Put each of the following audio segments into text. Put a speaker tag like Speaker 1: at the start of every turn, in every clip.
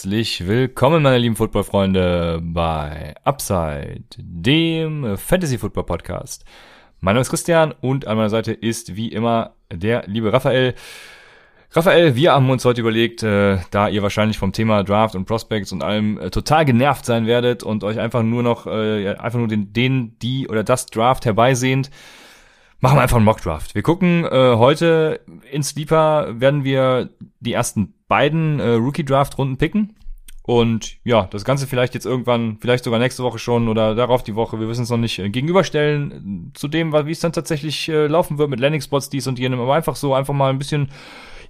Speaker 1: Herzlich willkommen, meine lieben Footballfreunde, bei Upside, dem Fantasy Football Podcast. Mein Name ist Christian und an meiner Seite ist wie immer der liebe Raphael. Raphael, wir haben uns heute überlegt, äh, da ihr wahrscheinlich vom Thema Draft und Prospects und allem äh, total genervt sein werdet und euch einfach nur noch, äh, einfach nur den, den, die oder das Draft herbeisehnt, machen wir einfach einen Mock Draft. Wir gucken äh, heute in Sleeper werden wir die ersten beiden äh, Rookie Draft Runden picken. Und ja, das Ganze vielleicht jetzt irgendwann, vielleicht sogar nächste Woche schon oder darauf die Woche, wir wissen es noch nicht, äh, gegenüberstellen zu dem, wie es dann tatsächlich äh, laufen wird mit Landing Spots, dies und jenem, aber einfach so, einfach mal ein bisschen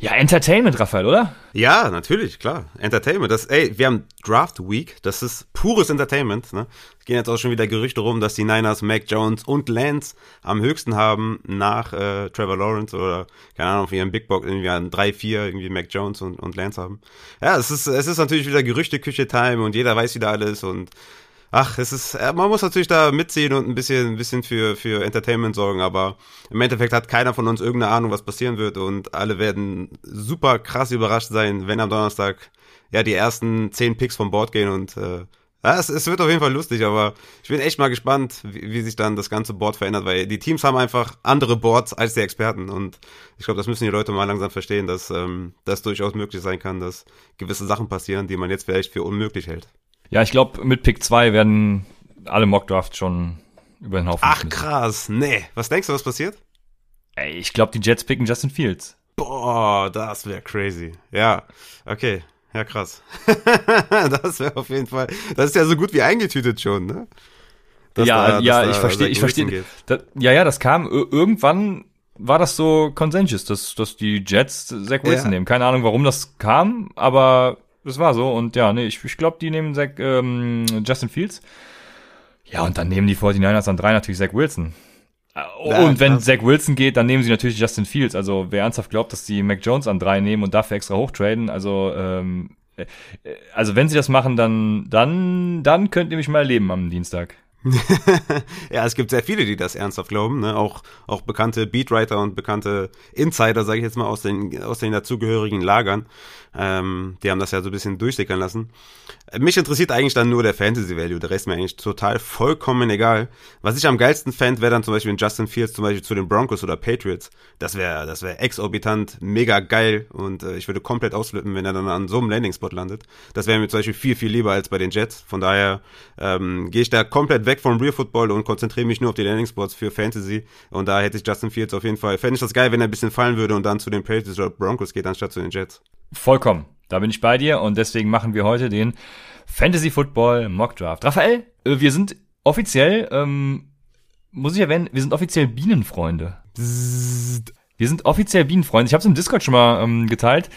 Speaker 1: ja, Entertainment, Raphael, oder?
Speaker 2: Ja, natürlich, klar. Entertainment. Das, ey, wir haben Draft Week. Das ist pures Entertainment. Ne? Es gehen jetzt auch schon wieder Gerüchte rum, dass die Niners Mac Jones und Lance am höchsten haben nach äh, Trevor Lawrence oder, keine Ahnung, für ihren Big Box irgendwie an 3, 4 irgendwie Mac Jones und, und Lance haben. Ja, es ist, es ist natürlich wieder Gerüchte-Küche-Time und jeder weiß wieder alles und ach, es ist, man muss natürlich da mitziehen und ein bisschen, ein bisschen für, für Entertainment sorgen, aber im Endeffekt hat keiner von uns irgendeine Ahnung, was passieren wird und alle werden super krass überrascht sein, wenn am Donnerstag ja die ersten zehn Picks vom Board gehen und äh, ja, es, es wird auf jeden Fall lustig, aber ich bin echt mal gespannt, wie, wie sich dann das ganze Board verändert, weil die Teams haben einfach andere Boards als die Experten und ich glaube, das müssen die Leute mal langsam verstehen, dass ähm, das durchaus möglich sein kann, dass gewisse Sachen passieren, die man jetzt vielleicht für unmöglich hält.
Speaker 1: Ja, ich glaube, mit Pick 2 werden alle Mockdrafts schon über den Haufen
Speaker 2: Ach krass, nee. Was denkst du, was passiert?
Speaker 1: Ey, ich glaube, die Jets picken Justin Fields.
Speaker 2: Boah, das wäre crazy. Ja, okay. Ja, krass. das wäre auf jeden Fall. Das ist ja so gut wie eingetütet schon, ne?
Speaker 1: Dass ja, da, ja, ich verstehe, ich verstehe. Ja, ja, das kam irgendwann war das so Consensus, dass, dass die Jets Zach Wilson ja. nehmen. Keine Ahnung, warum das kam, aber das war so. Und ja, nee, ich, ich glaube, die nehmen Zach, ähm, Justin Fields. Ja, und dann nehmen die 49ers an drei natürlich Zach Wilson. Ja, und wenn Zach Wilson geht, dann nehmen sie natürlich Justin Fields. Also wer ernsthaft glaubt, dass die Mac Jones an drei nehmen und dafür extra hochtraden, also ähm, äh, also wenn sie das machen, dann dann dann könnt ihr mich mal erleben am Dienstag.
Speaker 2: ja, es gibt sehr viele, die das ernsthaft glauben, ne? auch, auch bekannte Beatwriter und bekannte Insider, sage ich jetzt mal, aus den, aus den dazugehörigen Lagern. Ähm, die haben das ja so ein bisschen durchsickern lassen. Mich interessiert eigentlich dann nur der Fantasy Value. Der Rest ist mir eigentlich total vollkommen egal. Was ich am geilsten fände, wäre dann zum Beispiel in Justin Fields zum Beispiel zu den Broncos oder Patriots. Das wäre das wäre exorbitant, mega geil und äh, ich würde komplett ausflippen, wenn er dann an so einem Landing-Spot landet. Das wäre mir zum Beispiel viel, viel lieber als bei den Jets. Von daher ähm, gehe ich da komplett weg vom Real Football und konzentriere mich nur auf die Landing-Spots für Fantasy. Und da hätte ich Justin Fields auf jeden Fall, fände ich das geil, wenn er ein bisschen fallen würde und dann zu den Patriots oder Broncos geht, anstatt zu den Jets.
Speaker 1: Vollkommen. Da bin ich bei dir und deswegen machen wir heute den Fantasy Football Mock Draft. Raphael, äh, wir sind offiziell, ähm, muss ich erwähnen, wir sind offiziell Bienenfreunde. Wir sind offiziell Bienenfreunde. Ich habe es im Discord schon mal ähm, geteilt.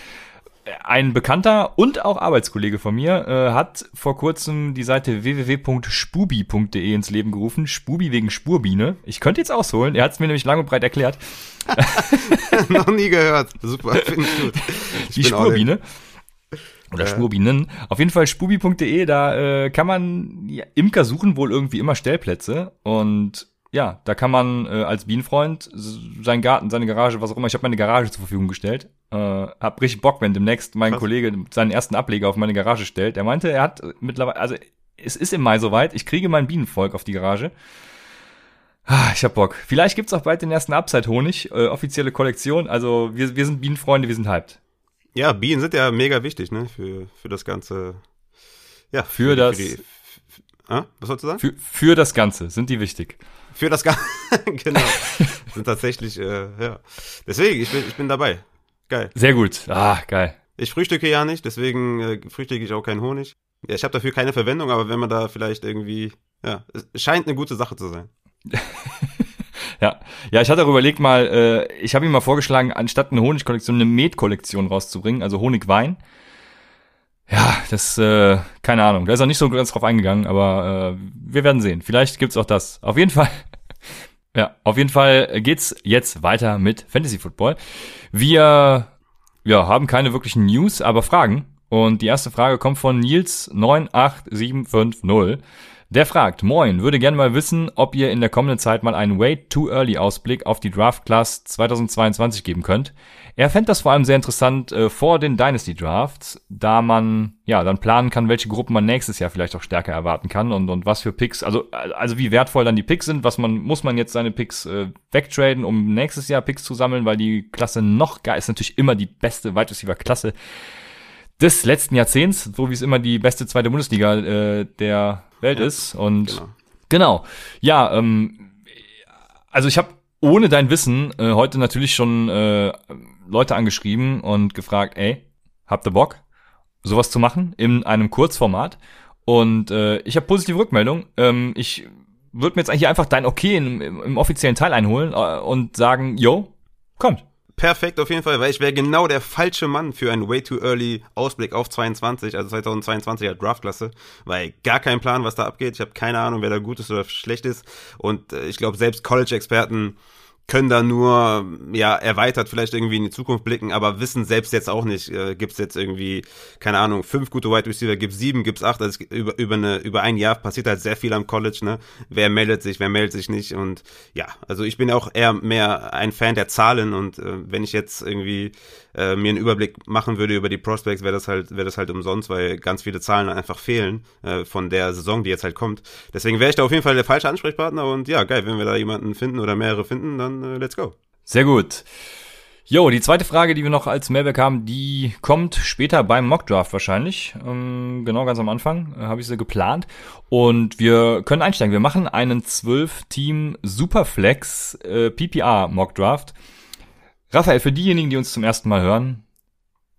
Speaker 1: Ein Bekannter und auch Arbeitskollege von mir äh, hat vor kurzem die Seite www.spubi.de ins Leben gerufen. Spubi wegen Spurbiene. Ich könnte jetzt ausholen. Er hat es mir nämlich lang und breit erklärt.
Speaker 2: Noch nie gehört. Super, finde ich gut.
Speaker 1: Ich die Spurbiene. Oder äh. Spurbienen. Auf jeden Fall spubi.de, da äh, kann man ja, Imker suchen wohl irgendwie immer Stellplätze und ja, da kann man äh, als Bienenfreund seinen Garten, seine Garage, was auch immer, ich habe meine Garage zur Verfügung gestellt. Äh, hab richtig Bock, wenn demnächst mein Krass. Kollege seinen ersten Ableger auf meine Garage stellt. Er meinte, er hat mittlerweile, also es ist im Mai soweit, ich kriege mein Bienenvolk auf die Garage. Ah, ich hab Bock. Vielleicht gibt's auch bald den ersten Upside-Honig, äh, offizielle Kollektion. Also wir, wir sind Bienenfreunde, wir sind hyped.
Speaker 2: Ja, Bienen sind ja mega wichtig, ne, für, für das ganze,
Speaker 1: ja. Für, für das.
Speaker 2: Für die, ah, was sollst du sagen?
Speaker 1: Für, für das Ganze sind die wichtig.
Speaker 2: Für das Ganze, genau. sind tatsächlich, äh, ja. Deswegen, ich bin, ich bin dabei. Geil.
Speaker 1: Sehr gut. Ah, geil.
Speaker 2: Ich frühstücke ja nicht, deswegen äh, frühstücke ich auch keinen Honig. Ja, ich habe dafür keine Verwendung, aber wenn man da vielleicht irgendwie, ja, es scheint eine gute Sache zu sein.
Speaker 1: ja, ja, ich hatte auch überlegt mal, äh, ich habe ihm mal vorgeschlagen, anstatt eine Honigkollektion eine Metkollektion rauszubringen, also Honigwein. Ja, das, äh, keine Ahnung. Da ist er nicht so ganz drauf eingegangen, aber äh, wir werden sehen. Vielleicht gibt's auch das. Auf jeden Fall. ja, auf jeden Fall geht's jetzt weiter mit Fantasy Football. Wir ja, haben keine wirklichen News, aber Fragen. Und die erste Frage kommt von Nils 98750. Der fragt, moin, würde gerne mal wissen, ob ihr in der kommenden Zeit mal einen Way Too Early Ausblick auf die Draft Class 2022 geben könnt. Er fände das vor allem sehr interessant äh, vor den Dynasty Drafts, da man ja dann planen kann, welche Gruppen man nächstes Jahr vielleicht auch stärker erwarten kann und, und was für Picks, also, also wie wertvoll dann die Picks sind, was man, muss man jetzt seine Picks äh, wegtraden, um nächstes Jahr Picks zu sammeln, weil die Klasse noch geil ist natürlich immer die beste Wide Receiver Klasse des letzten Jahrzehnts, so wie es immer die beste zweite Bundesliga äh, der Welt ja, ist. Und genau, genau. ja, ähm, also ich habe ohne dein Wissen äh, heute natürlich schon äh, Leute angeschrieben und gefragt, ey, habt ihr Bock, sowas zu machen in einem Kurzformat? Und äh, ich habe positive Rückmeldung. Ähm, ich würde mir jetzt eigentlich einfach dein Okay im, im offiziellen Teil einholen äh, und sagen, yo, kommt
Speaker 2: perfekt auf jeden Fall, weil ich wäre genau der falsche Mann für einen way too early Ausblick auf 22, also 2022er Draftklasse, weil gar kein Plan, was da abgeht. Ich habe keine Ahnung, wer da gut ist oder schlecht ist. Und äh, ich glaube, selbst College-Experten können da nur ja erweitert vielleicht irgendwie in die Zukunft blicken, aber wissen selbst jetzt auch nicht, äh, gibt es jetzt irgendwie, keine Ahnung, fünf gute Wide Receiver, gibt sieben, gibt es acht, also über, über, eine, über ein Jahr passiert halt sehr viel am College, ne? Wer meldet sich, wer meldet sich nicht und ja, also ich bin auch eher mehr ein Fan der Zahlen und äh, wenn ich jetzt irgendwie äh, mir einen Überblick machen würde über die Prospects, wäre das halt, wäre das halt umsonst, weil ganz viele Zahlen einfach fehlen äh, von der Saison, die jetzt halt kommt. Deswegen wäre ich da auf jeden Fall der falsche Ansprechpartner und ja, geil, wenn wir da jemanden finden oder mehrere finden, dann äh, let's go.
Speaker 1: Sehr gut. Jo, die zweite Frage, die wir noch als Mailback haben, die kommt später beim Mockdraft wahrscheinlich. Ähm, genau, ganz am Anfang äh, habe ich sie geplant. Und wir können einsteigen. Wir machen einen 12-Team Superflex äh, PPR Mockdraft. Raphael, für diejenigen, die uns zum ersten Mal hören,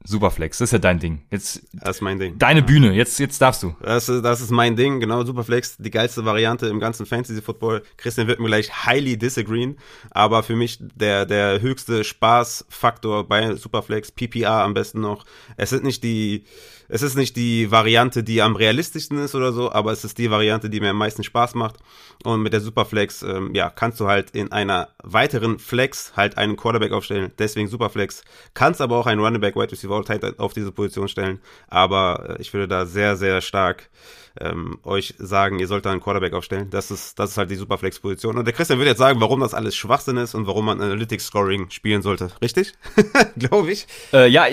Speaker 1: Superflex, das ist ja dein Ding. Jetzt,
Speaker 2: das ist mein Ding.
Speaker 1: Deine Bühne, jetzt, jetzt darfst du.
Speaker 2: Das ist, das ist mein Ding, genau. Superflex, die geilste Variante im ganzen Fantasy-Football. Christian wird mir gleich highly disagreeen, aber für mich der, der höchste Spaßfaktor bei Superflex, PPR am besten noch. Es sind nicht die, es ist nicht die Variante, die am realistischsten ist oder so, aber es ist die Variante, die mir am meisten Spaß macht. Und mit der Superflex, ähm, ja, kannst du halt in einer weiteren Flex halt einen Quarterback aufstellen. Deswegen Superflex. Kannst aber auch einen Running Back, Wide Receiver auf diese Position stellen. Aber äh, ich würde da sehr, sehr stark ähm, euch sagen, ihr sollt da einen Quarterback aufstellen. Das ist, das ist halt die Superflex-Position. Und der Christian wird jetzt sagen, warum das alles Schwachsinn ist und warum man Analytics-Scoring spielen sollte. Richtig? Glaube ich.
Speaker 1: Äh, ja,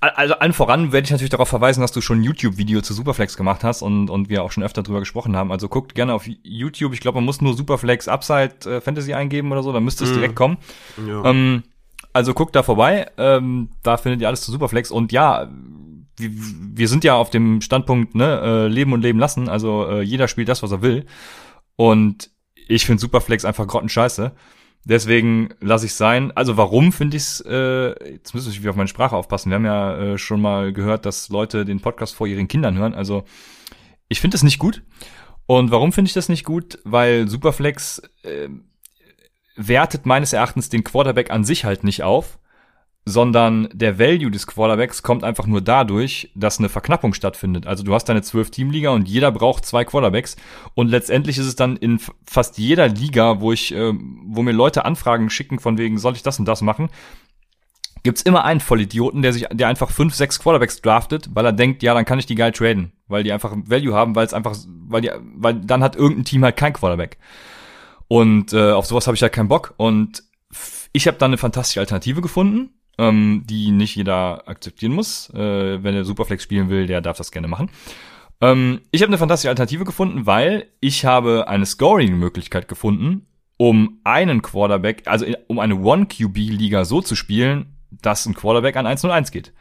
Speaker 1: also allen voran werde ich natürlich darauf verweisen, dass du schon ein YouTube-Video zu Superflex gemacht hast und, und wir auch schon öfter drüber gesprochen haben. Also guckt gerne auf YouTube. Ich glaube, man muss nur Superflex Upside äh, Fantasy eingeben oder so, dann müsste es mm. direkt kommen. Ja. Ähm, also guckt da vorbei. Ähm, da findet ihr alles zu Superflex. Und ja, wir, sind ja auf dem Standpunkt, ne, äh, leben und leben lassen. Also äh, jeder spielt das, was er will. Und ich finde Superflex einfach grottenscheiße. Deswegen lasse ich sein. Also warum finde ich es, äh, jetzt müssen wir auf meine Sprache aufpassen. Wir haben ja äh, schon mal gehört, dass Leute den Podcast vor ihren Kindern hören. Also ich finde es nicht gut. Und warum finde ich das nicht gut? Weil Superflex äh, wertet meines Erachtens den Quarterback an sich halt nicht auf sondern der Value des Quarterbacks kommt einfach nur dadurch, dass eine Verknappung stattfindet. Also du hast deine zwölf Teamliga und jeder braucht zwei Quarterbacks und letztendlich ist es dann in fast jeder Liga, wo ich, äh, wo mir Leute Anfragen schicken von wegen, soll ich das und das machen, gibt's immer einen Vollidioten, der sich, der einfach fünf, sechs Quarterbacks draftet, weil er denkt, ja, dann kann ich die geil traden, weil die einfach Value haben, weil es einfach, weil die, weil dann hat irgendein Team halt kein Quarterback. Und äh, auf sowas habe ich halt keinen Bock. Und ich habe dann eine fantastische Alternative gefunden ähm, die nicht jeder akzeptieren muss. Äh, wenn er Superflex spielen will, der darf das gerne machen. Ähm, ich habe eine fantastische Alternative gefunden, weil ich habe eine Scoring-Möglichkeit gefunden, um einen Quarterback, also um eine One-QB-Liga so zu spielen, dass ein Quarterback an 1-0-1 geht.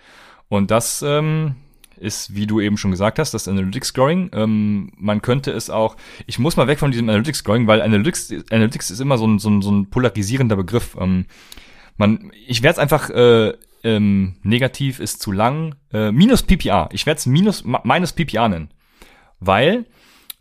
Speaker 1: Und das ähm, ist, wie du eben schon gesagt hast, das Analytics Scoring. Ähm, man könnte es auch, ich muss mal weg von diesem Analytics Scoring, weil Analytics, Analytics ist immer so ein, so ein, so ein polarisierender Begriff. Ähm, man, ich werde es einfach äh, ähm, negativ ist zu lang. Äh, minus PPA. Ich werde es minus minus PPA nennen, weil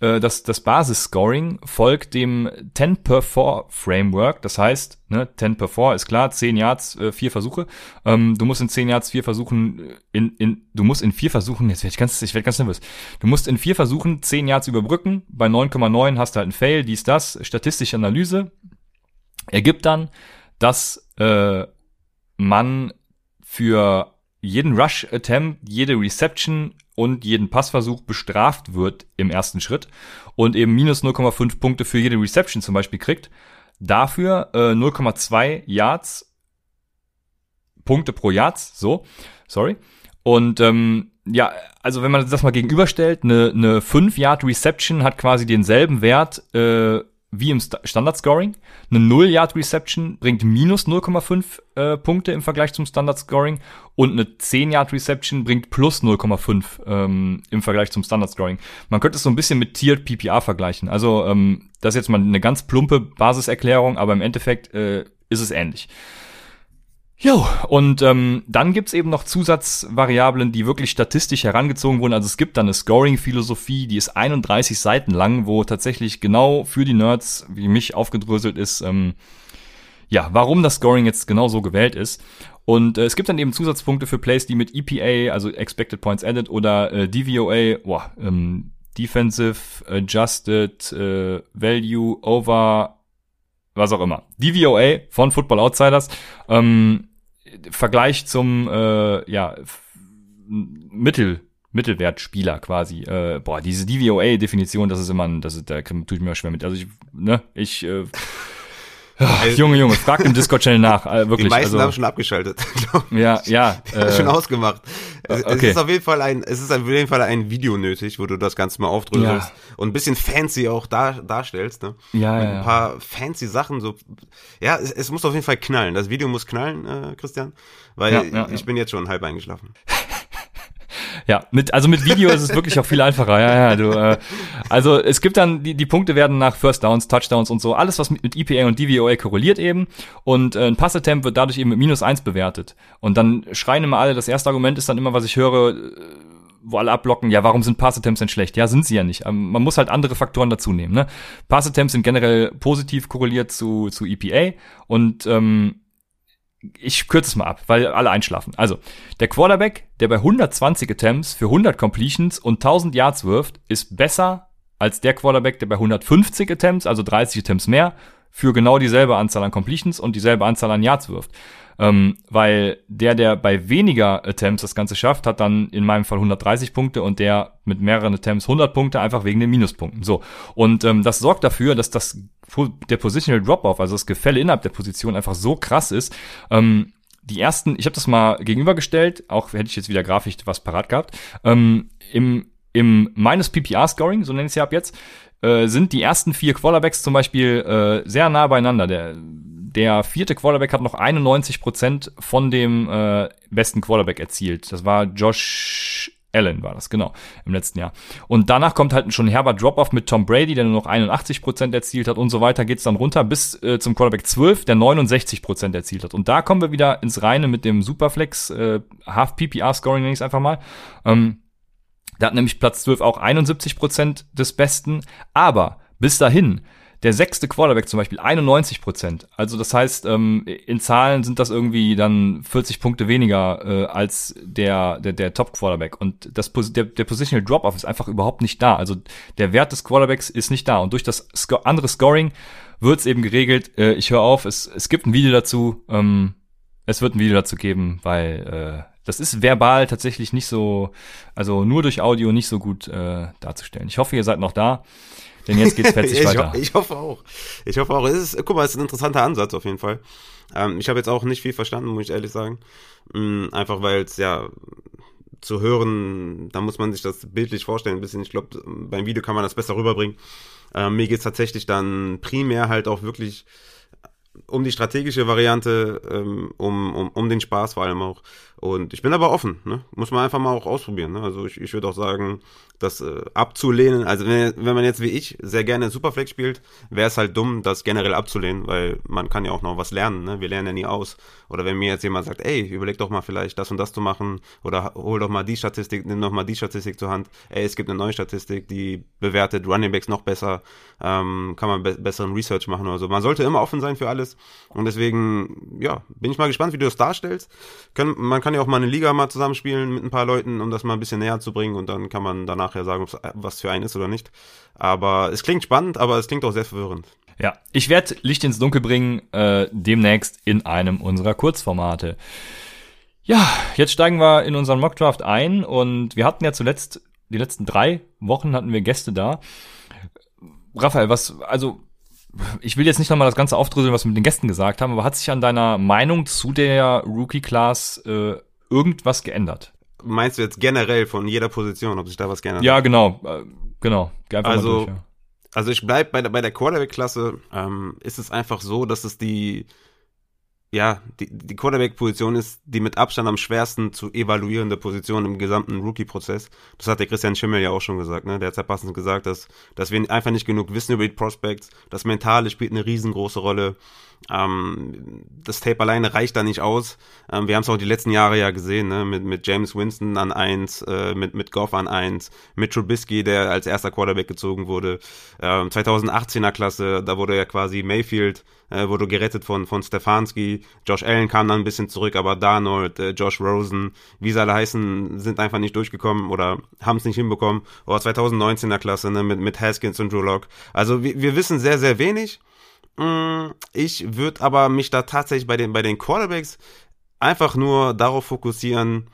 Speaker 1: äh, das, das Basis-Scoring folgt dem 10 per 4 Framework. Das heißt, ne, 10 per 4 ist klar, 10 Yards, äh, 4 Versuche. Ähm, du musst in 10 Yards 4 Versuchen, äh, in, in, du musst in 4 Versuchen, jetzt werde ich ganz, ich werde ganz nervös. Du musst in 4 Versuchen 10 Yards überbrücken. Bei 9,9 hast du halt ein Fail, dies, das. Statistische Analyse ergibt dann, dass äh, man für jeden Rush-Attempt, jede Reception und jeden Passversuch bestraft wird im ersten Schritt und eben minus 0,5 Punkte für jede Reception zum Beispiel kriegt. Dafür äh, 0,2 Yards Punkte pro Yards, so, sorry. Und ähm, ja, also wenn man das mal gegenüberstellt, eine, eine 5 Yard Reception hat quasi denselben Wert äh, wie im Standard Scoring. Eine 0 Yard Reception bringt minus 0,5 äh, Punkte im Vergleich zum Standard Scoring und eine 10 Yard Reception bringt plus 0,5 ähm, im Vergleich zum Standard Scoring. Man könnte es so ein bisschen mit Tiered PPR vergleichen. Also ähm, das ist jetzt mal eine ganz plumpe Basiserklärung, aber im Endeffekt äh, ist es ähnlich. Jo, und ähm, dann gibt's eben noch Zusatzvariablen, die wirklich statistisch herangezogen wurden. Also es gibt dann eine Scoring-Philosophie, die ist 31 Seiten lang, wo tatsächlich genau für die Nerds, wie mich aufgedröselt ist, ähm, ja, warum das Scoring jetzt genau so gewählt ist. Und äh, es gibt dann eben Zusatzpunkte für Plays, die mit EPA, also Expected Points Added oder äh, DVOA, boah, ähm, Defensive Adjusted äh, Value over was auch immer. DVOA von Football Outsiders. Ähm, Vergleich zum äh, ja, Mittel, Mittelwertspieler quasi. Äh, boah, diese DVOA-Definition, das ist immer ein, das ist, da tue ich mir schwer mit. Also ich, ne, ich äh, also, Junge, Junge, frag im Discord-Channel nach, äh, wirklich.
Speaker 2: Die meisten
Speaker 1: also,
Speaker 2: haben schon abgeschaltet.
Speaker 1: ja, ja.
Speaker 2: Äh, schon ausgemacht. Es, okay. es, ist auf jeden Fall ein, es ist auf jeden Fall ein Video nötig, wo du das Ganze mal aufdröselst ja. und ein bisschen fancy auch dar, darstellst, ne?
Speaker 1: Ja,
Speaker 2: Mit
Speaker 1: ja.
Speaker 2: Ein paar fancy Sachen, so. Ja, es, es, muss auf jeden Fall knallen. Das Video muss knallen, äh, Christian, weil ja, ja, ich bin jetzt schon halb eingeschlafen.
Speaker 1: Ja, mit, also mit Video ist es wirklich auch viel einfacher. Ja, ja, du, äh, also es gibt dann, die, die Punkte werden nach First Downs, Touchdowns und so, alles, was mit, mit EPA und DVOA korreliert eben. Und äh, ein Pass-Attempt wird dadurch eben mit minus eins bewertet. Und dann schreien immer alle, das erste Argument ist dann immer, was ich höre, äh, wo alle abblocken, ja, warum sind Pass-Attempts denn schlecht? Ja, sind sie ja nicht. Ähm, man muss halt andere Faktoren dazu nehmen. Ne? Pass-Attempts sind generell positiv korreliert zu, zu EPA und ähm, ich kürze es mal ab, weil alle einschlafen. Also, der Quarterback, der bei 120 Attempts für 100 Completions und 1000 Yards wirft, ist besser als der Quarterback, der bei 150 Attempts, also 30 Attempts mehr, für genau dieselbe Anzahl an Completions und dieselbe Anzahl an Yards wirft. Ähm, weil der, der bei weniger Attempts das Ganze schafft, hat dann in meinem Fall 130 Punkte und der mit mehreren Attempts 100 Punkte, einfach wegen den Minuspunkten. So. Und ähm, das sorgt dafür, dass das der Positional Drop-Off, also das Gefälle innerhalb der Position einfach so krass ist. Ähm, die ersten, ich habe das mal gegenübergestellt, auch hätte ich jetzt wieder grafisch was parat gehabt, ähm, im, im minus PPR-Scoring, so nenne ich es ja ab jetzt, äh, sind die ersten vier Quarterbacks zum Beispiel äh, sehr nah beieinander. Der der vierte Quarterback hat noch 91 Prozent von dem äh, besten Quarterback erzielt. Das war Josh Allen war das, genau, im letzten Jahr. Und danach kommt halt schon ein herber Drop-Off mit Tom Brady, der nur noch 81 Prozent erzielt hat und so weiter geht's dann runter bis äh, zum Quarterback 12, der 69 Prozent erzielt hat. Und da kommen wir wieder ins Reine mit dem Superflex äh, Half-PPR-Scoring, nenne ich einfach mal. Ähm, da hat nämlich Platz 12 auch 71 Prozent des Besten, aber bis dahin der sechste Quarterback zum Beispiel 91 Prozent. Also das heißt, ähm, in Zahlen sind das irgendwie dann 40 Punkte weniger äh, als der, der, der Top-Quarterback. Und das, der, der Positional Drop-Off ist einfach überhaupt nicht da. Also der Wert des Quarterbacks ist nicht da. Und durch das Sco andere Scoring wird es eben geregelt. Äh, ich höre auf, es, es gibt ein Video dazu. Ähm, es wird ein Video dazu geben, weil äh, das ist verbal tatsächlich nicht so, also nur durch Audio nicht so gut äh, darzustellen. Ich hoffe, ihr seid noch da. Denn jetzt geht's fetzig
Speaker 2: ich
Speaker 1: weiter.
Speaker 2: Ho ich hoffe auch. Ich hoffe auch. Es ist, guck mal, es ist ein interessanter Ansatz auf jeden Fall. Ähm, ich habe jetzt auch nicht viel verstanden, muss ich ehrlich sagen. Mhm, einfach weil es ja zu hören, da muss man sich das bildlich vorstellen ein bisschen. Ich glaube, beim Video kann man das besser rüberbringen. Ähm, mir geht's tatsächlich dann primär halt auch wirklich um die strategische Variante, ähm, um, um, um den Spaß vor allem auch. Und ich bin aber offen, ne? muss man einfach mal auch ausprobieren. Ne? Also ich, ich würde auch sagen, das äh, abzulehnen, also wenn, wenn man jetzt wie ich sehr gerne Superflex spielt, wäre es halt dumm, das generell abzulehnen, weil man kann ja auch noch was lernen. Ne? Wir lernen ja nie aus. Oder wenn mir jetzt jemand sagt, ey, überleg doch mal vielleicht das und das zu machen oder hol doch mal die Statistik, nimm doch mal die Statistik zur Hand. Ey, es gibt eine neue Statistik, die bewertet Running Backs noch besser, ähm, kann man be besseren Research machen oder so. Man sollte immer offen sein für alles und deswegen, ja, bin ich mal gespannt, wie du das darstellst. Können, man kann ja auch mal eine Liga mal zusammenspielen mit ein paar Leuten, um das mal ein bisschen näher zu bringen und dann kann man danach ja sagen, es was für einen ist oder nicht. Aber es klingt spannend, aber es klingt auch sehr verwirrend.
Speaker 1: Ja, ich werde Licht ins Dunkel bringen, äh, demnächst in einem unserer Kurzformate. Ja, jetzt steigen wir in unseren Mockdraft ein und wir hatten ja zuletzt, die letzten drei Wochen hatten wir Gäste da. Raphael, was, also, ich will jetzt nicht nochmal das Ganze aufdröseln, was wir mit den Gästen gesagt haben, aber hat sich an deiner Meinung zu der Rookie-Class äh, irgendwas geändert?
Speaker 2: Meinst du jetzt generell von jeder Position, ob sich da was geändert
Speaker 1: hat? Ja, genau, äh, genau.
Speaker 2: Geh also, durch, ja. Also ich bleib bei der, bei der Quarterback-Klasse, ähm, ist es einfach so, dass es die, ja, die, die Quarterback-Position ist die mit Abstand am schwersten zu evaluierende Position im gesamten Rookie-Prozess. Das hat der Christian Schimmel ja auch schon gesagt, ne? Der hat ja passend gesagt, dass, dass wir einfach nicht genug wissen über die Prospects. Das Mentale spielt eine riesengroße Rolle. Ähm, das Tape alleine reicht da nicht aus. Ähm, wir haben es auch die letzten Jahre ja gesehen, ne? mit, mit James Winston an eins, äh, mit, mit Goff an eins, mit Trubisky, der als erster Quarterback gezogen wurde. Ähm, 2018er Klasse, da wurde ja quasi Mayfield, äh, wurde gerettet von, von Stefanski. Josh Allen kam dann ein bisschen zurück, aber Darnold, äh, Josh Rosen, wie sie alle heißen, sind einfach nicht durchgekommen oder haben es nicht hinbekommen. Oder 2019er Klasse ne? mit, mit Haskins und Drew Lock. Also wir, wir wissen sehr, sehr wenig. Mm, ich würde aber mich da tatsächlich bei den, bei den Quarterbacks einfach nur darauf fokussieren,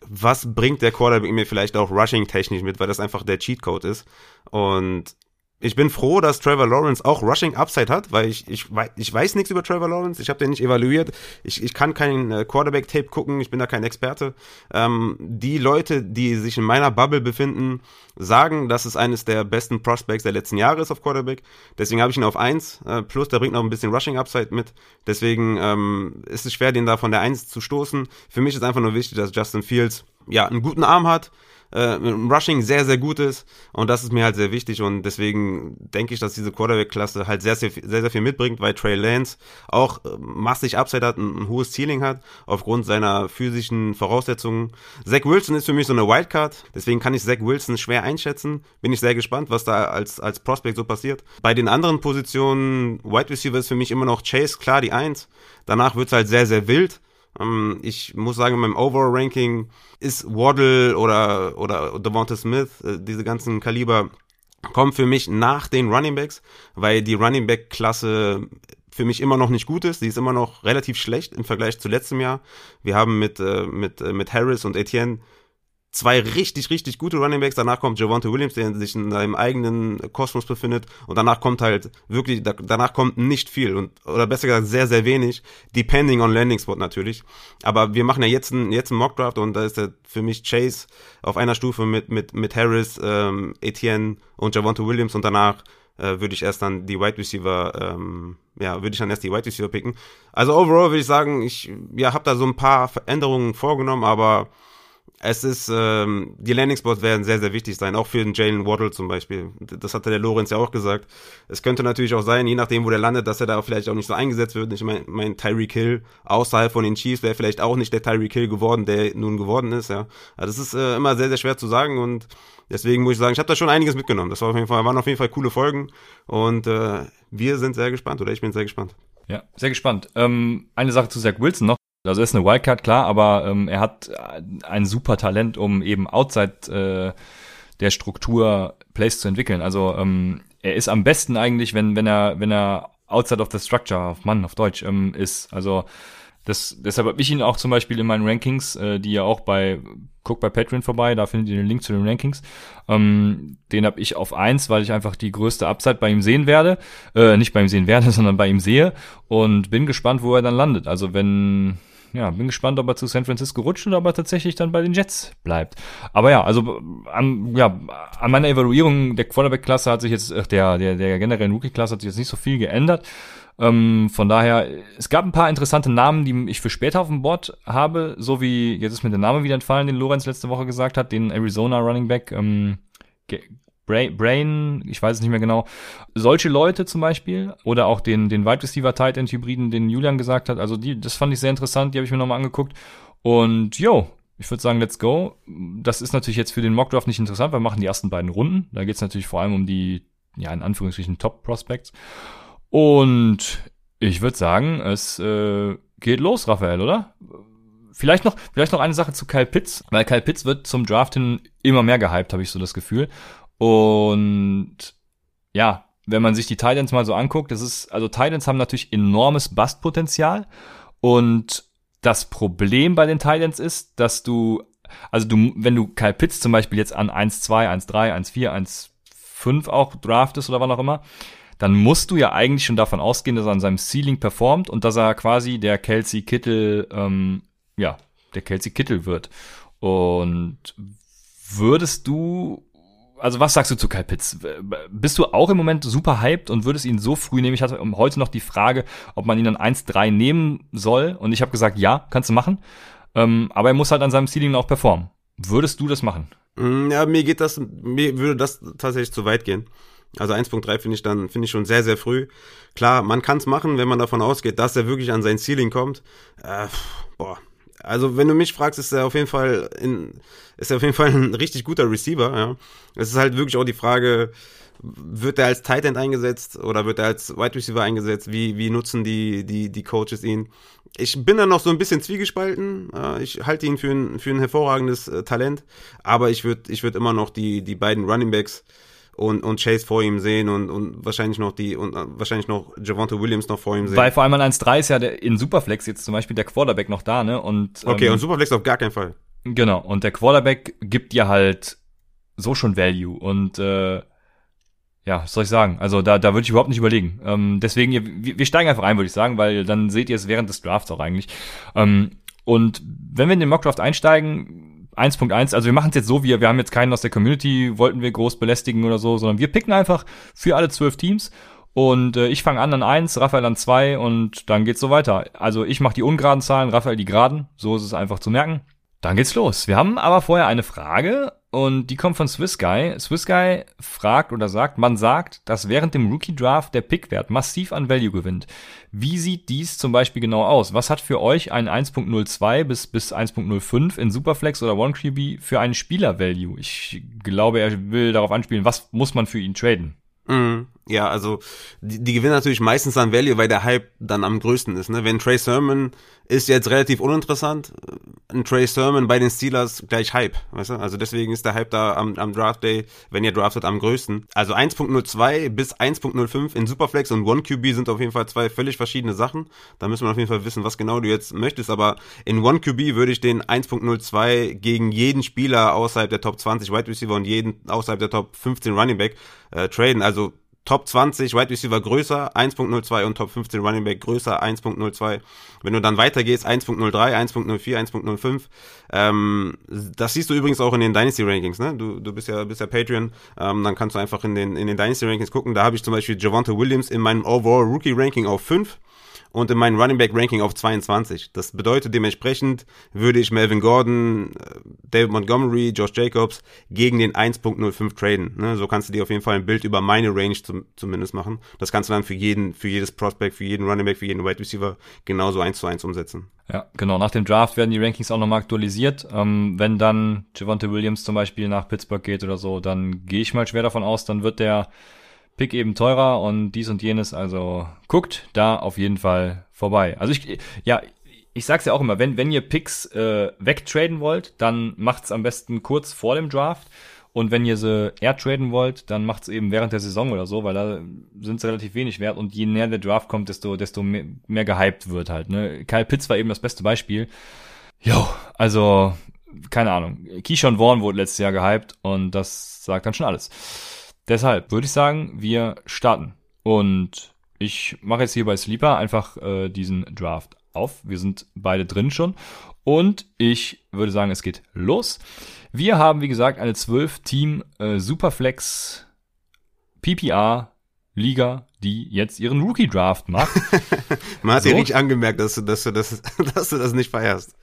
Speaker 2: was bringt der Quarterback mir vielleicht auch rushing-technisch mit, weil das einfach der Cheatcode ist. Und ich bin froh, dass Trevor Lawrence auch Rushing Upside hat, weil ich, ich, ich weiß nichts über Trevor Lawrence. Ich habe den nicht evaluiert. Ich, ich kann kein äh, Quarterback-Tape gucken. Ich bin da kein Experte. Ähm, die Leute, die sich in meiner Bubble befinden, sagen, dass es eines der besten Prospects der letzten Jahre ist auf Quarterback. Deswegen habe ich ihn auf 1. Äh, plus, der bringt noch ein bisschen Rushing Upside mit. Deswegen ähm, ist es schwer, den da von der 1 zu stoßen. Für mich ist einfach nur wichtig, dass Justin Fields ja einen guten Arm hat äh, Rushing sehr, sehr gut ist. Und das ist mir halt sehr wichtig. Und deswegen denke ich, dass diese Quarterback-Klasse halt sehr, sehr, sehr, sehr viel mitbringt, weil Trey Lance auch äh, massig Upside hat, ein, ein hohes Ceiling hat, aufgrund seiner physischen Voraussetzungen. Zach Wilson ist für mich so eine Wildcard. Deswegen kann ich Zach Wilson schwer einschätzen. Bin ich sehr gespannt, was da als, als Prospect so passiert. Bei den anderen Positionen, Wide Receiver ist für mich immer noch Chase, klar, die Eins. Danach wird's halt sehr, sehr wild. Ähm, ich muss sagen, in meinem Overall-Ranking ist Waddle oder, oder Devonta Smith, äh, diese ganzen Kaliber, kommen für mich nach den Running Backs, weil die Running Back-Klasse für mich immer noch nicht gut ist. Die ist immer noch relativ schlecht im Vergleich zu letztem Jahr. Wir haben mit, äh, mit, äh, mit Harris und Etienne zwei richtig, richtig gute Running Backs. Danach kommt Javante Williams, der sich in seinem eigenen Kosmos befindet. Und danach kommt halt wirklich, danach kommt nicht viel. Und, oder besser gesagt, sehr, sehr wenig. Depending on Landing Spot natürlich. Aber wir machen ja jetzt einen, jetzt einen Mockdraft und da ist der für mich Chase auf einer Stufe mit, mit, mit Harris, ähm, Etienne und Javante Williams und danach äh, würde ich erst dann die Wide Receiver, ähm, ja, würde ich dann erst die Wide Receiver picken. Also overall würde ich sagen, ich ja, habe da so ein paar Veränderungen vorgenommen, aber es ist, ähm, die Landing Spots werden sehr, sehr wichtig sein, auch für den Jalen Waddle zum Beispiel. Das hatte der Lorenz ja auch gesagt. Es könnte natürlich auch sein, je nachdem, wo der landet, dass er da vielleicht auch nicht so eingesetzt wird. Ich meine, mein Tyreek Hill außerhalb von den Chiefs wäre vielleicht auch nicht der Tyreek Hill geworden, der nun geworden ist, ja. Also das ist äh, immer sehr, sehr schwer zu sagen und deswegen muss ich sagen, ich habe da schon einiges mitgenommen. Das war auf jeden Fall, waren auf jeden Fall coole Folgen und äh, wir sind sehr gespannt oder ich bin sehr gespannt.
Speaker 1: Ja, sehr gespannt. Ähm, eine Sache zu Zach Wilson noch. Also er ist eine Wildcard, klar, aber ähm, er hat ein super Talent, um eben outside äh, der Struktur Plays zu entwickeln. Also ähm, er ist am besten eigentlich, wenn, wenn er, wenn er outside of the structure, auf Mann, auf Deutsch, ähm, ist. Also das, deshalb habe ich ihn auch zum Beispiel in meinen Rankings, äh, die ja auch bei, guck bei Patreon vorbei, da findet ihr den Link zu den Rankings. Ähm, den habe ich auf eins, weil ich einfach die größte Upside bei ihm sehen werde. Äh, nicht bei ihm sehen werde, sondern bei ihm sehe. Und bin gespannt, wo er dann landet. Also wenn, ja, bin gespannt, ob er zu San Francisco rutscht oder ob er tatsächlich dann bei den Jets bleibt. Aber ja, also an, ja, an meiner Evaluierung der Quarterback-Klasse hat sich jetzt, äh, der, der, der generellen Rookie-Klasse hat sich jetzt nicht so viel geändert. Ähm, von daher, es gab ein paar interessante Namen, die ich für später auf dem Board habe, so wie, jetzt ist mir der Name wieder entfallen, den Lorenz letzte Woche gesagt hat, den Arizona Running Back, ähm, Brain, ich weiß es nicht mehr genau. Solche Leute zum Beispiel oder auch den, den Wide Receiver Tight End Hybriden, den Julian gesagt hat. Also die, das fand ich sehr interessant, die habe ich mir nochmal angeguckt. Und jo, ich würde sagen, let's go. Das ist natürlich jetzt für den Mockdraft nicht interessant, wir machen die ersten beiden Runden. Da geht es natürlich vor allem um die, ja, in Anführungsstrichen Top Prospects. Und ich würde sagen, es äh, geht los, Raphael, oder? Vielleicht noch, vielleicht noch eine Sache zu Kyle Pitts, weil Kyle Pitts wird zum Draft hin immer mehr gehypt, habe ich so das Gefühl. Und ja, wenn man sich die Titans mal so anguckt, das ist, also Titans haben natürlich enormes Bustpotenzial und das Problem bei den Titans ist, dass du, also du, wenn du Kyle Pitts zum Beispiel jetzt an 1-2, 1-3, 1-4, 1-5 auch draftest oder wann auch immer, dann musst du ja eigentlich schon davon ausgehen, dass er an seinem Ceiling performt und dass er quasi der Kelsey Kittel, ähm, ja, der Kelsey Kittel wird. Und würdest du, also was sagst du zu Kyle Pitts? Bist du auch im Moment super hyped und würdest ihn so früh nehmen? Ich hatte heute noch die Frage, ob man ihn dann 1-3 nehmen soll und ich habe gesagt, ja, kannst du machen. Ähm, aber er muss halt an seinem Ceiling auch performen. Würdest du das machen?
Speaker 2: Mm, ja, mir geht das, mir würde das tatsächlich zu weit gehen. Also 1.3 finde ich dann, finde ich schon sehr, sehr früh. Klar, man kann es machen, wenn man davon ausgeht, dass er wirklich an sein Ceiling kommt. Äh, boah. Also, wenn du mich fragst, ist er auf jeden Fall in, ist er auf jeden Fall ein richtig guter Receiver, ja. Es ist halt wirklich auch die Frage, wird er als Tight End eingesetzt oder wird er als Wide Receiver eingesetzt? Wie, wie nutzen die, die, die Coaches ihn? Ich bin da noch so ein bisschen zwiegespalten. Ich halte ihn für ein, für ein hervorragendes äh, Talent, aber ich würde ich würd immer noch die, die beiden Running Backs und, und Chase vor ihm sehen und, und wahrscheinlich noch die und äh, wahrscheinlich noch Javonte Williams noch vor ihm sehen.
Speaker 1: Weil vor allem an 1-3 ist ja der, in Superflex jetzt zum Beispiel der Quarterback noch da, ne? Und,
Speaker 2: okay, ähm, und Superflex auf gar keinen Fall.
Speaker 1: Genau, und der Quarterback gibt dir halt so schon Value und äh, ja, was soll ich sagen? Also da, da würde ich überhaupt nicht überlegen. Ähm, deswegen, wir, wir steigen einfach ein, würde ich sagen, weil dann seht ihr es während des Drafts auch eigentlich. Ähm, und wenn wir in den Mockdraft einsteigen, 1.1, also wir machen es jetzt so, wir, wir haben jetzt keinen aus der Community, wollten wir groß belästigen oder so, sondern wir picken einfach für alle zwölf Teams und äh, ich fange an an eins, Raphael an zwei und dann geht's so weiter. Also ich mache die ungeraden Zahlen, Raphael die geraden, so ist es einfach zu merken. Dann geht's los. Wir haben aber vorher eine Frage und die kommt von Swiss Guy. Swiss Guy fragt oder sagt, man sagt, dass während dem Rookie Draft der Pickwert massiv an Value gewinnt. Wie sieht dies zum Beispiel genau aus? Was hat für euch ein 1.02 bis, bis 1.05 in Superflex oder OneQB für einen Spieler Value? Ich glaube, er will darauf anspielen, was muss man für ihn traden?
Speaker 2: Mm, ja, also die, die gewinnen natürlich meistens an Value, weil der Hype dann am größten ist. Ne? Wenn Trey Sermon ist jetzt relativ uninteressant, ein Trey Sermon bei den Steelers gleich Hype, weißt du? Also deswegen ist der Hype da am, am Draft Day, wenn ihr draftet, am größten. Also 1.02 bis 1.05 in Superflex und One QB sind auf jeden Fall zwei völlig verschiedene Sachen. Da müssen wir auf jeden Fall wissen, was genau du jetzt möchtest. Aber in One QB würde ich den 1.02 gegen jeden Spieler außerhalb der Top 20 Wide Receiver und jeden außerhalb der Top 15 Running Back äh, traden. Also Top 20 Wide Receiver größer 1.02 und Top 15 Running Back größer 1.02. Wenn du dann weitergehst 1.03, 1.04, 1.05. Ähm, das siehst du übrigens auch in den Dynasty Rankings. Ne? Du, du bist ja bist ja Patreon. Ähm, dann kannst du einfach in den in den Dynasty Rankings gucken. Da habe ich zum Beispiel Javante Williams in meinem Overall Rookie Ranking auf 5 und in meinem Running Back Ranking auf 22. Das bedeutet dementsprechend würde ich Melvin Gordon, äh, David Montgomery, Josh Jacobs gegen den 1.05 traden. Ne? So kannst du dir auf jeden Fall ein Bild über meine Range zum, zumindest machen. Das kannst du dann für jeden, für jedes Prospect, für jeden Running Back, für jeden Wide Receiver genauso eins zu eins umsetzen.
Speaker 1: Ja, genau. Nach dem Draft werden die Rankings auch nochmal aktualisiert. Ähm, wenn dann Javante Williams zum Beispiel nach Pittsburgh geht oder so, dann gehe ich mal schwer davon aus, dann wird der Pick eben teurer und dies und jenes. Also guckt da auf jeden Fall vorbei. Also ich, ja, ich sag's ja auch immer, wenn, wenn ihr Picks äh, wegtraden wollt, dann macht's am besten kurz vor dem Draft. Und wenn ihr sie eher traden wollt, dann macht's eben während der Saison oder so, weil da sind sie relativ wenig wert und je näher der Draft kommt, desto, desto mehr, mehr gehypt wird halt. Ne? Kyle Pitts war eben das beste Beispiel. Jo, also, keine Ahnung. Keyshawn Vaughn wurde letztes Jahr gehypt und das sagt dann schon alles. Deshalb würde ich sagen, wir starten. Und ich mache jetzt hier bei Sleeper einfach äh, diesen Draft auf. Wir sind beide drin schon. Und ich würde sagen, es geht los. Wir haben, wie gesagt, eine 12-Team äh, Superflex PPR Liga, die jetzt ihren Rookie-Draft macht.
Speaker 2: Man hat so. dir richtig angemerkt, dass du, dass, du das, dass du das nicht feierst.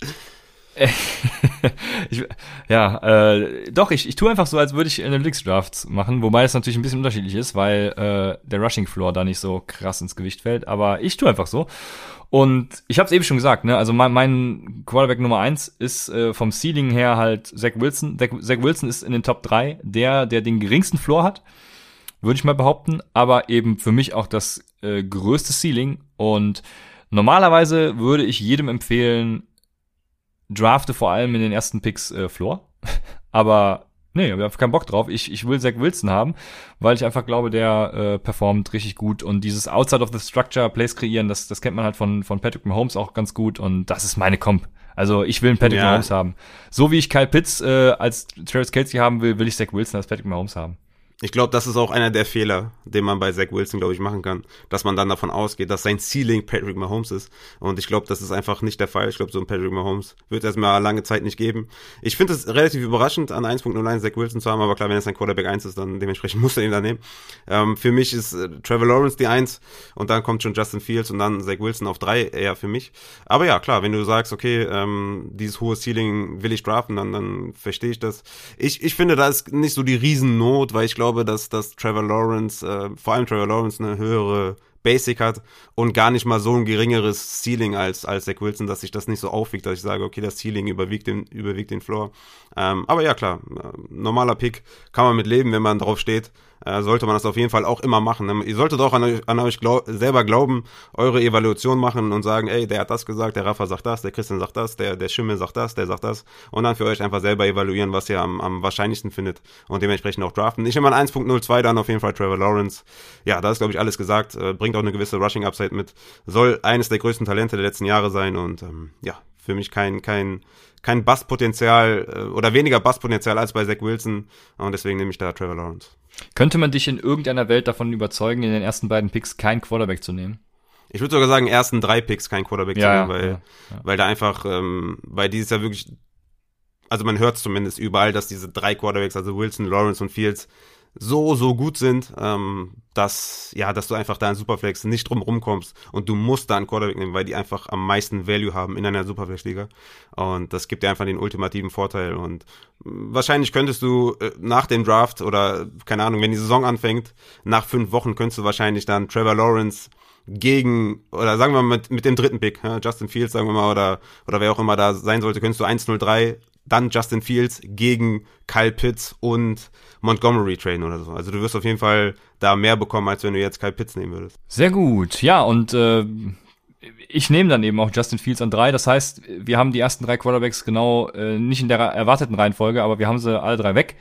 Speaker 1: ich, ja, äh, doch, ich, ich tue einfach so, als würde ich Analytics-Drafts machen, wobei es natürlich ein bisschen unterschiedlich ist, weil äh, der Rushing-Floor da nicht so krass ins Gewicht fällt, aber ich tue einfach so. Und ich habe es eben schon gesagt, ne? Also mein, mein Quarterback Nummer eins ist äh, vom Ceiling her halt Zach Wilson. Zach, Zach Wilson ist in den Top 3 der, der den geringsten Floor hat, würde ich mal behaupten, aber eben für mich auch das äh, größte Ceiling. Und normalerweise würde ich jedem empfehlen, drafte vor allem in den ersten Picks äh, Floor. aber nee, ich habe keinen Bock drauf. Ich, ich will Zach Wilson haben, weil ich einfach glaube, der äh, performt richtig gut und dieses Outside of the Structure Plays kreieren, das, das kennt man halt von, von Patrick Mahomes auch ganz gut und das ist meine Comp. Also ich will einen Patrick ja. Mahomes haben. So wie ich Kyle Pitts äh, als Travis Kelsey haben will, will ich Zach Wilson als Patrick Mahomes haben.
Speaker 2: Ich glaube, das ist auch einer der Fehler, den man bei Zach Wilson, glaube ich, machen kann, dass man dann davon ausgeht, dass sein Ceiling Patrick Mahomes ist. Und ich glaube, das ist einfach nicht der Fall. Ich glaube, so ein Patrick Mahomes wird es erstmal lange Zeit nicht geben. Ich finde es relativ überraschend, an 1.09 Zach Wilson zu haben, aber klar, wenn es ein Quarterback 1 ist, dann dementsprechend muss er ihn da nehmen. Ähm, für mich ist äh, Trevor Lawrence die 1 und dann kommt schon Justin Fields und dann Zach Wilson auf 3 eher für mich. Aber ja, klar, wenn du sagst, okay, ähm, dieses hohe Ceiling will ich draften, dann, dann verstehe ich das. Ich, ich finde, da ist nicht so die Riesennot, weil ich glaube, glaube, dass, dass Trevor Lawrence, äh, vor allem Trevor Lawrence, eine höhere Basic hat und gar nicht mal so ein geringeres Ceiling als, als Zach Wilson, dass sich das nicht so aufwiegt, dass ich sage, okay, das Ceiling überwiegt den, überwiegt den Floor. Ähm, aber ja, klar, äh, normaler Pick kann man mit leben, wenn man drauf steht äh, sollte man das auf jeden Fall auch immer machen. Ne? Ihr solltet auch an euch, an euch glaub, selber glauben, eure Evaluation machen und sagen, ey, der hat das gesagt, der Rafa sagt das, der Christian sagt das, der, der Schimmel sagt das, der sagt das und dann für euch einfach selber evaluieren, was ihr am, am wahrscheinlichsten findet und dementsprechend auch draften. Ich nehme an 1.02 dann auf jeden Fall Trevor Lawrence. Ja, da ist glaube ich alles gesagt, äh, bringt auch eine gewisse Rushing Upside mit, soll eines der größten Talente der letzten Jahre sein und ähm, ja, für mich kein, kein, kein Basspotenzial äh, oder weniger Basspotenzial als bei Zach Wilson und deswegen nehme ich da Trevor Lawrence.
Speaker 1: Könnte man dich in irgendeiner Welt davon überzeugen, in den ersten beiden Picks kein Quarterback zu nehmen?
Speaker 2: Ich würde sogar sagen, ersten drei Picks kein Quarterback ja, zu nehmen, weil, ja, ja. weil da einfach, ähm, weil dieses Jahr wirklich, also man hört zumindest überall, dass diese drei Quarterbacks, also Wilson, Lawrence und Fields, so, so gut sind, ähm, dass, ja, dass du einfach da in Superflex nicht drum rumkommst und du musst da einen Quarterback nehmen, weil die einfach am meisten Value haben in einer Superflex-Liga. Und das gibt dir einfach den ultimativen Vorteil. Und wahrscheinlich könntest du äh, nach dem Draft oder, keine Ahnung, wenn die Saison anfängt, nach fünf Wochen könntest du wahrscheinlich dann Trevor Lawrence gegen, oder sagen wir mal mit, mit dem dritten Pick, ja, Justin Fields, sagen wir mal, oder, oder wer auch immer da sein sollte, könntest du 1-0-3 dann Justin Fields gegen Kyle Pitts und Montgomery traden oder so. Also du wirst auf jeden Fall da mehr bekommen, als wenn du jetzt Kyle Pitts nehmen würdest.
Speaker 1: Sehr gut, ja, und äh, ich nehme dann eben auch Justin Fields an drei. Das heißt, wir haben die ersten drei Quarterbacks genau äh, nicht in der erwarteten Reihenfolge, aber wir haben sie alle drei weg.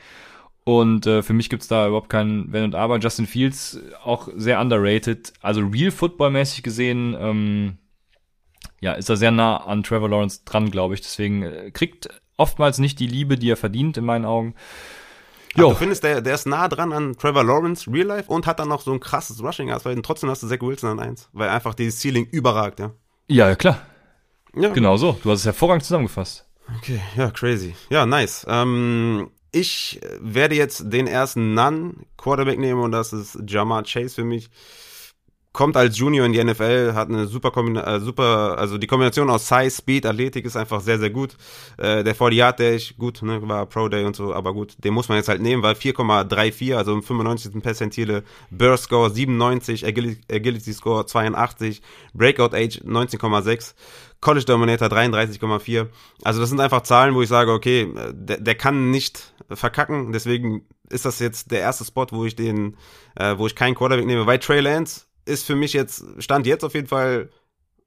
Speaker 1: Und äh, für mich gibt's da überhaupt kein Wenn und Aber. Justin Fields auch sehr underrated. Also real Football-mäßig gesehen, ähm, ja, ist er sehr nah an Trevor Lawrence dran, glaube ich. Deswegen äh, kriegt oftmals nicht die Liebe, die er verdient, in meinen Augen.
Speaker 2: Jo. du findest, der, der ist nah dran an Trevor Lawrence Real Life und hat dann noch so ein krasses Rushing weil trotzdem hast du Zach Wilson an eins, weil einfach dieses Ceiling überragt, ja.
Speaker 1: Ja, klar. Ja. Genau so. Du hast es hervorragend zusammengefasst.
Speaker 2: Okay, ja, crazy. Ja, nice. Ähm, ich werde jetzt den ersten Nun-Quarterback nehmen und das ist Jamar Chase für mich kommt als Junior in die NFL, hat eine super, äh, super, also die Kombination aus Size, Speed, Athletik ist einfach sehr, sehr gut. Äh, der 40 Yard Dash, gut, ne, war Pro Day und so, aber gut, den muss man jetzt halt nehmen, weil 4,34, also im 95. Percentile, Burst Score 97, Agility, Agility Score 82, Breakout Age 19,6. College Dominator 33,4. Also das sind einfach Zahlen, wo ich sage, okay, der, der kann nicht verkacken. Deswegen ist das jetzt der erste Spot, wo ich den, äh, wo ich keinen Quarterback nehme. Weil Trey Lance ist für mich jetzt, stand jetzt auf jeden Fall,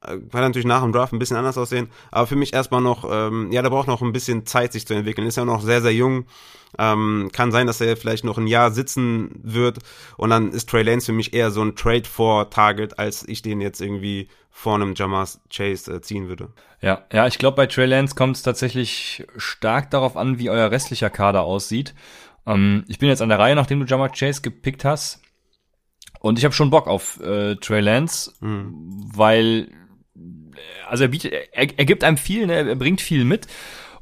Speaker 2: äh, kann natürlich nach dem Draft ein bisschen anders aussehen, aber für mich erstmal noch, ähm, ja, der braucht noch ein bisschen Zeit, sich zu entwickeln. Ist ja noch sehr, sehr jung. Ähm, kann sein, dass er vielleicht noch ein Jahr sitzen wird und dann ist Trey Lance für mich eher so ein Trade for Target, als ich den jetzt irgendwie vor einem Jamar Chase äh, ziehen würde.
Speaker 1: Ja, ja, ich glaube, bei Trey Lance kommt es tatsächlich stark darauf an, wie euer restlicher Kader aussieht. Ähm, ich bin jetzt an der Reihe, nachdem du Jamar Chase gepickt hast. Und ich habe schon Bock auf äh, Trey Lance, mhm. weil also er bietet, er, er gibt einem viel, ne? er bringt viel mit.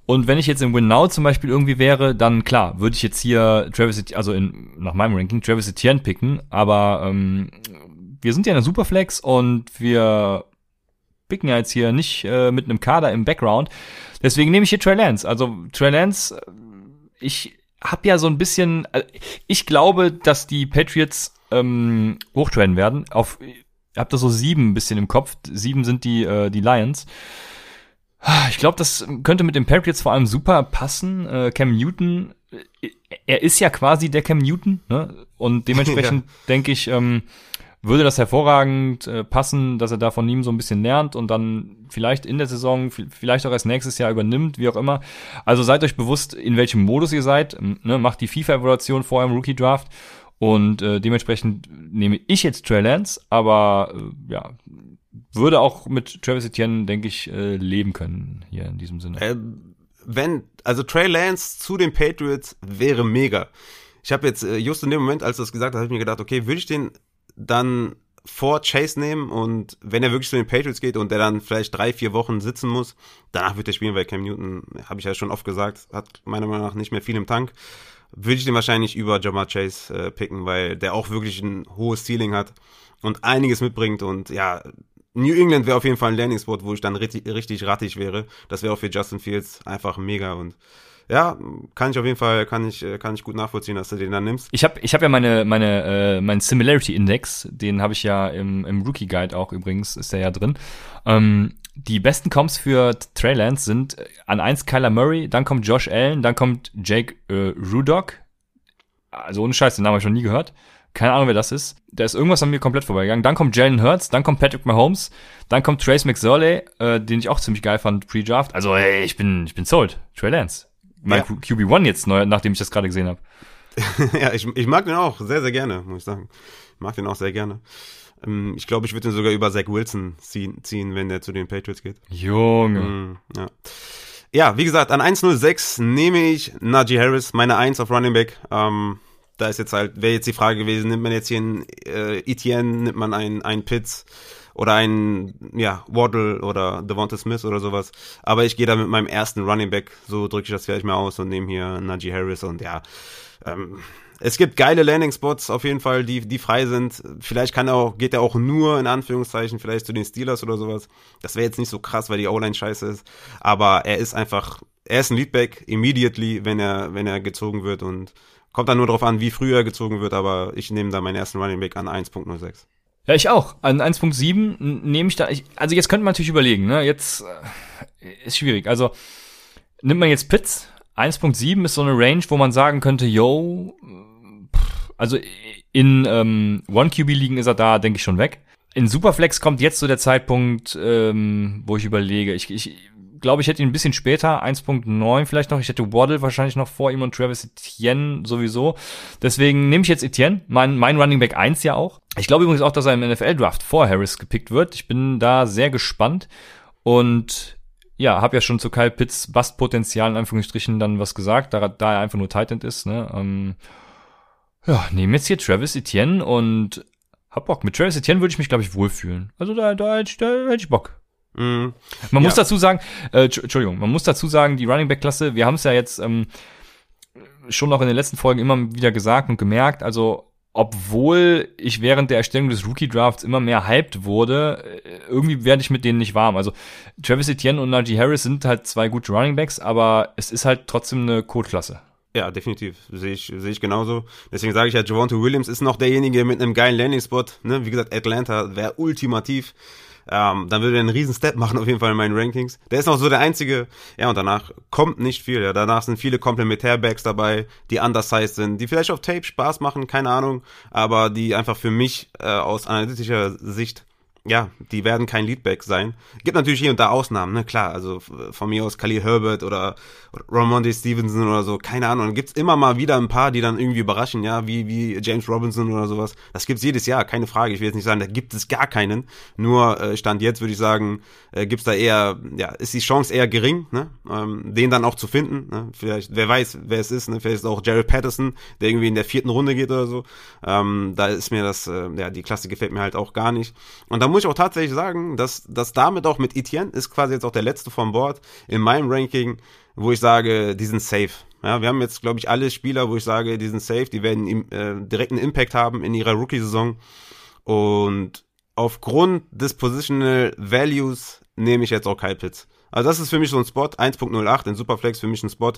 Speaker 1: Und wenn ich jetzt im Win Now zum Beispiel irgendwie wäre, dann klar, würde ich jetzt hier Travis, also in, nach meinem Ranking Travis Etienne picken, aber ähm, wir sind ja eine Superflex und wir picken ja jetzt hier nicht äh, mit einem Kader im Background. Deswegen nehme ich hier Trey Lance. Also Trey Lance, ich habe ja so ein bisschen, äh, ich glaube, dass die Patriots ähm, hochtraden werden. Auf, ich habe da so sieben ein bisschen im Kopf. Sieben sind die äh, die Lions. Ich glaube, das könnte mit den Patriots vor allem super passen. Äh, Cam Newton, äh, er ist ja quasi der Cam Newton, ne? Und dementsprechend ja. denke ich, ähm, würde das hervorragend äh, passen, dass er da von ihm so ein bisschen lernt und dann vielleicht in der Saison, vielleicht auch erst nächstes Jahr übernimmt, wie auch immer. Also seid euch bewusst, in welchem Modus ihr seid. Ne? Macht die FIFA-Evaluation vor eurem Rookie-Draft und äh, dementsprechend nehme ich jetzt Trey Lance, aber äh, ja, würde auch mit Travis Etienne, denke ich, äh, leben können hier in diesem Sinne.
Speaker 2: Äh, wenn, also Trey Lance zu den Patriots wäre mega. Ich habe jetzt, äh, just in dem Moment, als du das gesagt hast, habe ich mir gedacht, okay, würde ich den dann vor Chase nehmen und wenn er wirklich zu den Patriots geht und der dann vielleicht drei, vier Wochen sitzen muss, danach wird er spielen, weil Cam Newton, habe ich ja schon oft gesagt, hat meiner Meinung nach nicht mehr viel im Tank, würde ich den wahrscheinlich über Jamar Chase äh, picken, weil der auch wirklich ein hohes Ceiling hat und einiges mitbringt und ja, New England wäre auf jeden Fall ein Landing-Spot, wo ich dann richtig, richtig rattig wäre. Das wäre auch für Justin Fields einfach mega und ja, kann ich auf jeden Fall, kann ich, äh, kann ich gut nachvollziehen, dass du den dann nimmst.
Speaker 1: Ich habe ich hab ja meine, meine, äh, meinen Similarity Index, den habe ich ja im, im Rookie Guide auch übrigens, ist der ja drin. Ähm, die besten Comps für Trey Lance sind äh, an eins Kyler Murray, dann kommt Josh Allen, dann kommt Jake äh, Rudock. Also ohne Scheiß, den Namen habe ich schon nie gehört. Keine Ahnung, wer das ist. Da ist irgendwas an mir komplett vorbeigegangen. Dann kommt Jalen Hurts, dann kommt Patrick Mahomes, dann kommt Trace McSorley, äh, den ich auch ziemlich geil fand pre-Draft. Also, ey, ich bin, ich bin sold. Trey Lance mein ja. QB1 jetzt neu, nachdem ich das gerade gesehen habe.
Speaker 2: ja, ich, ich mag den auch sehr, sehr gerne, muss ich sagen. Ich mag den auch sehr gerne. Ähm, ich glaube, ich würde ihn sogar über Zach Wilson ziehen, ziehen, wenn der zu den Patriots geht.
Speaker 1: Junge. Mm,
Speaker 2: ja. ja, wie gesagt, an 106 nehme ich Najee Harris, meine 1 auf Running Back. Ähm, da ist jetzt halt, wäre jetzt die Frage gewesen, nimmt man jetzt hier einen äh, Etienne, nimmt man einen, einen Pitts, oder ein ja, Waddle oder Devonta Smith oder sowas. Aber ich gehe da mit meinem ersten Running Back, so drücke ich das vielleicht mal aus und nehme hier Najee Harris und ja, ähm, es gibt geile Landing Spots auf jeden Fall, die, die frei sind. Vielleicht kann er auch, geht er auch nur in Anführungszeichen vielleicht zu den Steelers oder sowas. Das wäre jetzt nicht so krass, weil die O-Line scheiße ist. Aber er ist einfach, er ist ein Leadback immediately, wenn er, wenn er gezogen wird und kommt dann nur darauf an, wie früh er gezogen wird. Aber ich nehme da meinen ersten Running Back an 1.06.
Speaker 1: Ja, ich auch. An 1.7 nehme ich da, ich, also jetzt könnte man natürlich überlegen, ne, jetzt äh, ist schwierig. Also nimmt man jetzt Pitts, 1.7 ist so eine Range, wo man sagen könnte, yo, also in ähm, One-QB-Ligen ist er da, denke ich, schon weg. In Superflex kommt jetzt so der Zeitpunkt, ähm, wo ich überlege, ich, ich glaube, ich hätte ihn ein bisschen später, 1.9 vielleicht noch. Ich hätte Waddle wahrscheinlich noch vor ihm und Travis Etienne sowieso. Deswegen nehme ich jetzt Etienne, mein, mein Running Back 1 ja auch. Ich glaube übrigens auch, dass er im NFL-Draft vor Harris gepickt wird. Ich bin da sehr gespannt und ja, habe ja schon zu Kyle Pitts Bastpotenzial in Anführungsstrichen dann was gesagt, da, da er einfach nur Titan ist. Ne? Ähm, ja, nehme jetzt hier Travis Etienne und hab Bock. Mit Travis Etienne würde ich mich, glaube ich, wohlfühlen. Also da, da, da, da hätte ich Bock. Mhm. Man ja. muss dazu sagen, äh, Entschuldigung, man muss dazu sagen, die Running Back Klasse, wir haben es ja jetzt ähm, schon noch in den letzten Folgen immer wieder gesagt und gemerkt, also obwohl ich während der Erstellung des Rookie Drafts immer mehr hyped wurde, äh, irgendwie werde ich mit denen nicht warm. Also Travis Etienne und Najee Harris sind halt zwei gute Running Backs, aber es ist halt trotzdem eine Code-Klasse.
Speaker 2: Ja, definitiv. Sehe ich, sehe ich genauso. Deswegen sage ich ja, Javonte Williams ist noch derjenige mit einem geilen Landing-Spot. Ne? Wie gesagt, Atlanta wäre ultimativ. Ähm, dann würde er einen riesen Step machen auf jeden Fall in meinen Rankings. Der ist noch so der einzige, ja, und danach kommt nicht viel. Ja. Danach sind viele Komplementärbacks dabei, die undersized sind, die vielleicht auf Tape Spaß machen, keine Ahnung, aber die einfach für mich äh, aus analytischer Sicht ja, die werden kein Leadback sein. Gibt natürlich hier und da Ausnahmen, ne, klar, also von mir aus Khalil Herbert oder, Ramonde Stevenson oder so, keine Ahnung. Dann gibt's immer mal wieder ein paar, die dann irgendwie überraschen, ja, wie, wie James Robinson oder sowas. Das gibt's jedes Jahr, keine Frage. Ich will jetzt nicht sagen, da gibt es gar keinen. Nur äh, Stand jetzt würde ich sagen, äh, gibt's da eher, ja, ist die Chance eher gering, ne, ähm, den dann auch zu finden. Ne? Vielleicht, wer weiß, wer es ist, ne? Vielleicht ist auch Jared Patterson, der irgendwie in der vierten Runde geht oder so. Ähm, da ist mir das, äh, ja, die Klasse gefällt mir halt auch gar nicht. Und da muss muss ich auch tatsächlich sagen, dass, dass damit auch mit Etienne ist quasi jetzt auch der letzte vom Board in meinem Ranking, wo ich sage, die sind safe. Ja, wir haben jetzt, glaube ich, alle Spieler, wo ich sage, die sind safe, die werden äh, direkten Impact haben in ihrer Rookie-Saison. Und aufgrund des Positional Values nehme ich jetzt auch Kyle Pitts. Also das ist für mich so ein Spot, 1.08 in Superflex für mich ein Spot,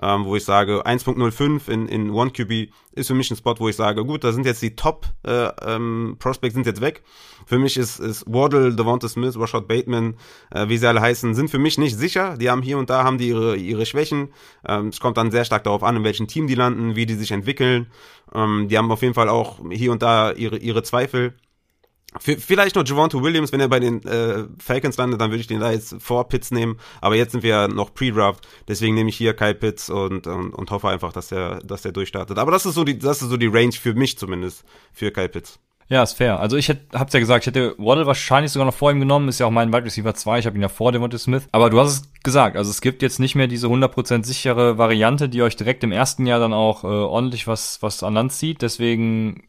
Speaker 2: ähm, wo ich sage, 1.05 in, in OneQB ist für mich ein Spot, wo ich sage, gut, da sind jetzt die Top äh, ähm, Prospects sind jetzt weg. Für mich ist, ist Waddle, Devonta Smith, Rashad Bateman, äh, wie sie alle heißen, sind für mich nicht sicher. Die haben hier und da haben die ihre, ihre Schwächen. Ähm, es kommt dann sehr stark darauf an, in welchem Team die landen, wie die sich entwickeln. Ähm, die haben auf jeden Fall auch hier und da ihre, ihre Zweifel. Vielleicht noch Javonto Williams, wenn er bei den äh, Falcons landet, dann würde ich den da jetzt vor Pitts nehmen. Aber jetzt sind wir ja noch Pre-Draft, deswegen nehme ich hier Kyle Pitts und, und, und hoffe einfach, dass der, dass der durchstartet. Aber das ist so die, das ist so die Range für mich zumindest, für Kyle Pitts.
Speaker 1: Ja, ist fair. Also ich hätte, hab's ja gesagt, ich hätte Waddle wahrscheinlich sogar noch vor ihm genommen, ist ja auch mein Wide Receiver 2, ich habe ihn ja vor Devontae Smith. Aber du hast es gesagt, also es gibt jetzt nicht mehr diese 100% sichere Variante, die euch direkt im ersten Jahr dann auch äh, ordentlich was, was an Land zieht. Deswegen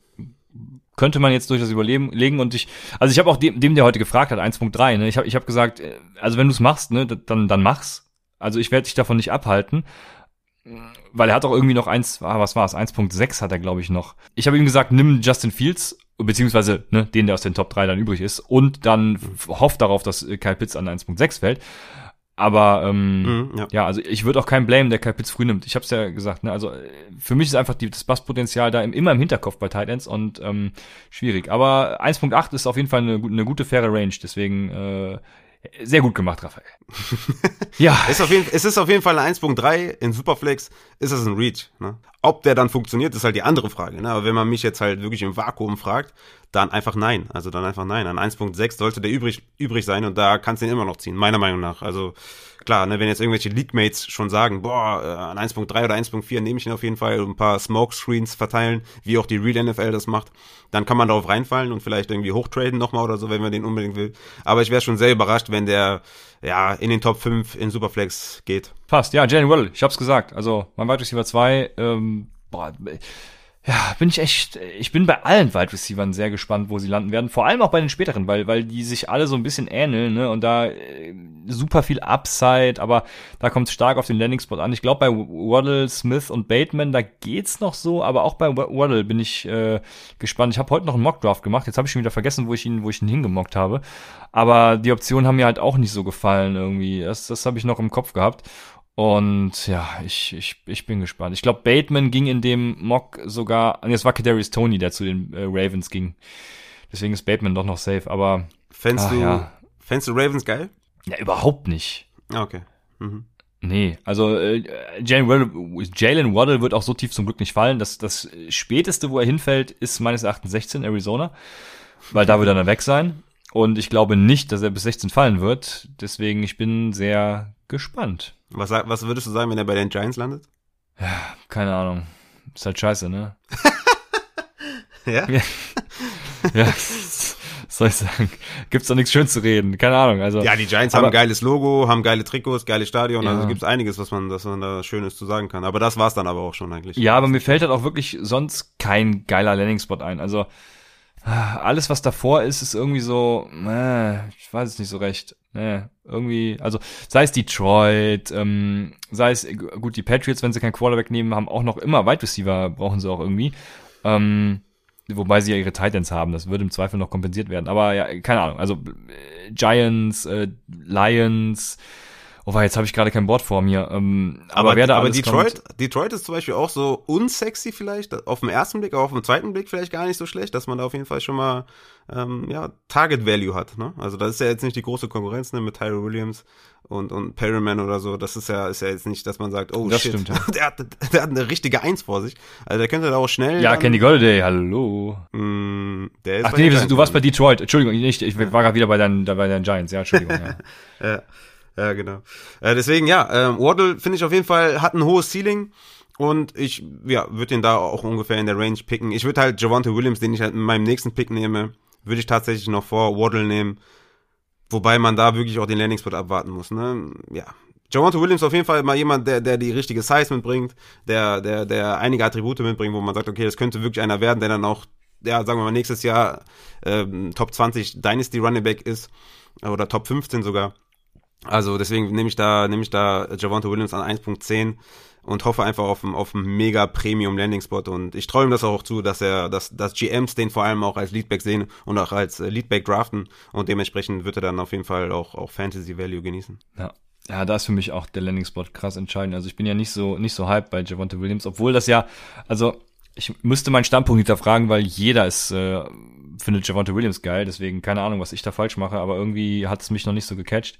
Speaker 1: könnte man jetzt durchaus überlegen und ich, also ich habe auch dem, dem, der heute gefragt hat, 1.3, ne, ich habe ich hab gesagt, äh, also wenn du es machst, ne, dann, dann mach's. Also ich werde dich davon nicht abhalten, weil er hat auch irgendwie noch eins, ah, was war es, 1.6 hat er glaube ich noch. Ich habe ihm gesagt, nimm Justin Fields, beziehungsweise ne, den, der aus den Top 3 dann übrig ist und dann hoff darauf, dass Kyle Pitts an 1.6 fällt. Aber ähm, mhm, ja. ja. also ich würde auch keinen Blame, der Pitts früh nimmt. Ich habe es ja gesagt. Ne? Also für mich ist einfach die, das Basspotenzial da immer im Hinterkopf bei Tight Ends und ähm, schwierig. Aber 1.8 ist auf jeden Fall eine, eine gute, faire Range. Deswegen äh, sehr gut gemacht, Raphael.
Speaker 2: ja. Ist auf jeden, es ist auf jeden Fall eine 1.3 in Superflex, ist es ein Reach. Ne? Ob der dann funktioniert, ist halt die andere Frage. Ne? Aber wenn man mich jetzt halt wirklich im Vakuum fragt, dann einfach nein. Also dann einfach nein. An 1.6 sollte der übrig, übrig sein und da kannst du ihn immer noch ziehen, meiner Meinung nach. Also klar, ne, wenn jetzt irgendwelche League-Mates schon sagen, boah, äh, an 1.3 oder 1.4 nehme ich ihn auf jeden Fall und ein paar Smoke-Screens verteilen, wie auch die Real NFL das macht, dann kann man darauf reinfallen und vielleicht irgendwie hochtraden nochmal oder so, wenn man den unbedingt will. Aber ich wäre schon sehr überrascht, wenn der ja in den Top 5 in Superflex geht.
Speaker 1: Passt, ja, Jalen Waddle, ich hab's gesagt. Also mein Wide Receiver 2, ähm, boah, ja, bin ich echt, ich bin bei allen Wide Receivern sehr gespannt, wo sie landen werden. Vor allem auch bei den späteren, weil, weil die sich alle so ein bisschen ähneln, ne? Und da äh, super viel Upside, aber da kommt es stark auf den Landing-Spot an. Ich glaube, bei Waddle, Smith und Bateman, da geht's noch so, aber auch bei Waddle bin ich äh, gespannt. Ich habe heute noch einen Mock-Draft gemacht, jetzt habe ich schon wieder vergessen, wo ich ihn, wo ich ihn hingemockt habe. Aber die Optionen haben mir halt auch nicht so gefallen irgendwie. Das, das habe ich noch im Kopf gehabt. Und ja, ich, ich, ich bin gespannt. Ich glaube, Bateman ging in dem Mock sogar, nee, es war Kadarius Tony, der zu den äh, Ravens ging. Deswegen ist Bateman doch noch safe, aber.
Speaker 2: Fändest du, ja. fändest du Ravens geil?
Speaker 1: Ja, überhaupt nicht.
Speaker 2: Ah, okay. Mhm.
Speaker 1: Nee, also äh, Jalen Waddle, Jalen Waddle wird auch so tief zum Glück nicht fallen. Das, das späteste, wo er hinfällt, ist meines Erachtens 16 Arizona, weil da wird er dann weg sein. Und ich glaube nicht, dass er bis 16 fallen wird. Deswegen, ich bin sehr gespannt.
Speaker 2: Was, was würdest du sagen, wenn er bei den Giants landet?
Speaker 1: Ja, keine Ahnung. Ist halt scheiße, ne?
Speaker 2: ja?
Speaker 1: ja. ja. Was soll ich sagen? Gibt's doch nichts schön zu reden. Keine Ahnung. Also,
Speaker 2: ja, die Giants aber, haben ein geiles Logo, haben geile Trikots, geiles Stadion. Also ja. Also gibt's einiges, was man, was man da Schönes zu sagen kann. Aber das war's dann aber auch schon eigentlich.
Speaker 1: Ja, aber mir fällt halt auch wirklich sonst kein geiler Landing-Spot ein. Also, alles, was davor ist, ist irgendwie so, äh, ich weiß es nicht so recht. Nee, irgendwie, also sei es Detroit, ähm, sei es, gut, die Patriots, wenn sie keinen Quarterback nehmen, haben auch noch immer Wide Receiver, brauchen sie auch irgendwie. Ähm, wobei sie ja ihre Titans haben, das würde im Zweifel noch kompensiert werden. Aber ja, keine Ahnung, also äh, Giants, äh, Lions, Oh, jetzt habe ich gerade kein Wort vor mir. Ähm, aber, aber wer da
Speaker 2: aber Detroit, kommt, Detroit ist zum Beispiel auch so unsexy vielleicht, auf den ersten Blick, aber auf den zweiten Blick vielleicht gar nicht so schlecht, dass man da auf jeden Fall schon mal ähm, ja, Target Value hat. Ne? Also das ist ja jetzt nicht die große Konkurrenz ne, mit Tyro Williams und, und Perryman oder so. Das ist ja, ist ja jetzt nicht, dass man sagt, oh
Speaker 1: das
Speaker 2: shit,
Speaker 1: stimmt, ja.
Speaker 2: der, hat, der hat eine richtige Eins vor sich. Also der könnte da auch schnell.
Speaker 1: Ja, Kenny Golladay, hallo.
Speaker 2: Mm, der ist
Speaker 1: Ach nee, du warst bei Detroit. Entschuldigung, nicht, ich war gerade wieder bei deinen, bei deinen Giants. Ja, Entschuldigung. ja.
Speaker 2: ja. Ja, genau. Äh, deswegen, ja, ähm, Waddle finde ich auf jeden Fall, hat ein hohes Ceiling. Und ich, ja, würde ihn da auch ungefähr in der Range picken. Ich würde halt Javante Williams, den ich halt in meinem nächsten Pick nehme, würde ich tatsächlich noch vor Waddle nehmen. Wobei man da wirklich auch den Landing-Spot abwarten muss, ne? Ja. Javante Williams auf jeden Fall mal jemand, der, der die richtige Size mitbringt, der, der, der einige Attribute mitbringt, wo man sagt, okay, das könnte wirklich einer werden, der dann auch ja, sagen wir mal, nächstes Jahr ähm, Top 20 Dynasty Running Back ist oder Top 15 sogar. Also deswegen nehme ich da, nehme ich da Javante Williams an 1.10 und hoffe einfach auf einen, auf einen mega Premium Landing Spot und ich träume das auch zu, dass er, dass, dass GMs den vor allem auch als Leadback sehen und auch als äh, Leadback draften und dementsprechend wird er dann auf jeden Fall auch, auch Fantasy Value genießen.
Speaker 1: Ja. Ja, da ist für mich auch der Landing Spot krass entscheidend. Also ich bin ja nicht so, nicht so hyped bei Javante Williams, obwohl das ja, also ich müsste meinen Standpunkt hinterfragen, weil jeder ist, äh, findet Javante Williams geil, deswegen keine Ahnung, was ich da falsch mache, aber irgendwie hat es mich noch nicht so gecatcht.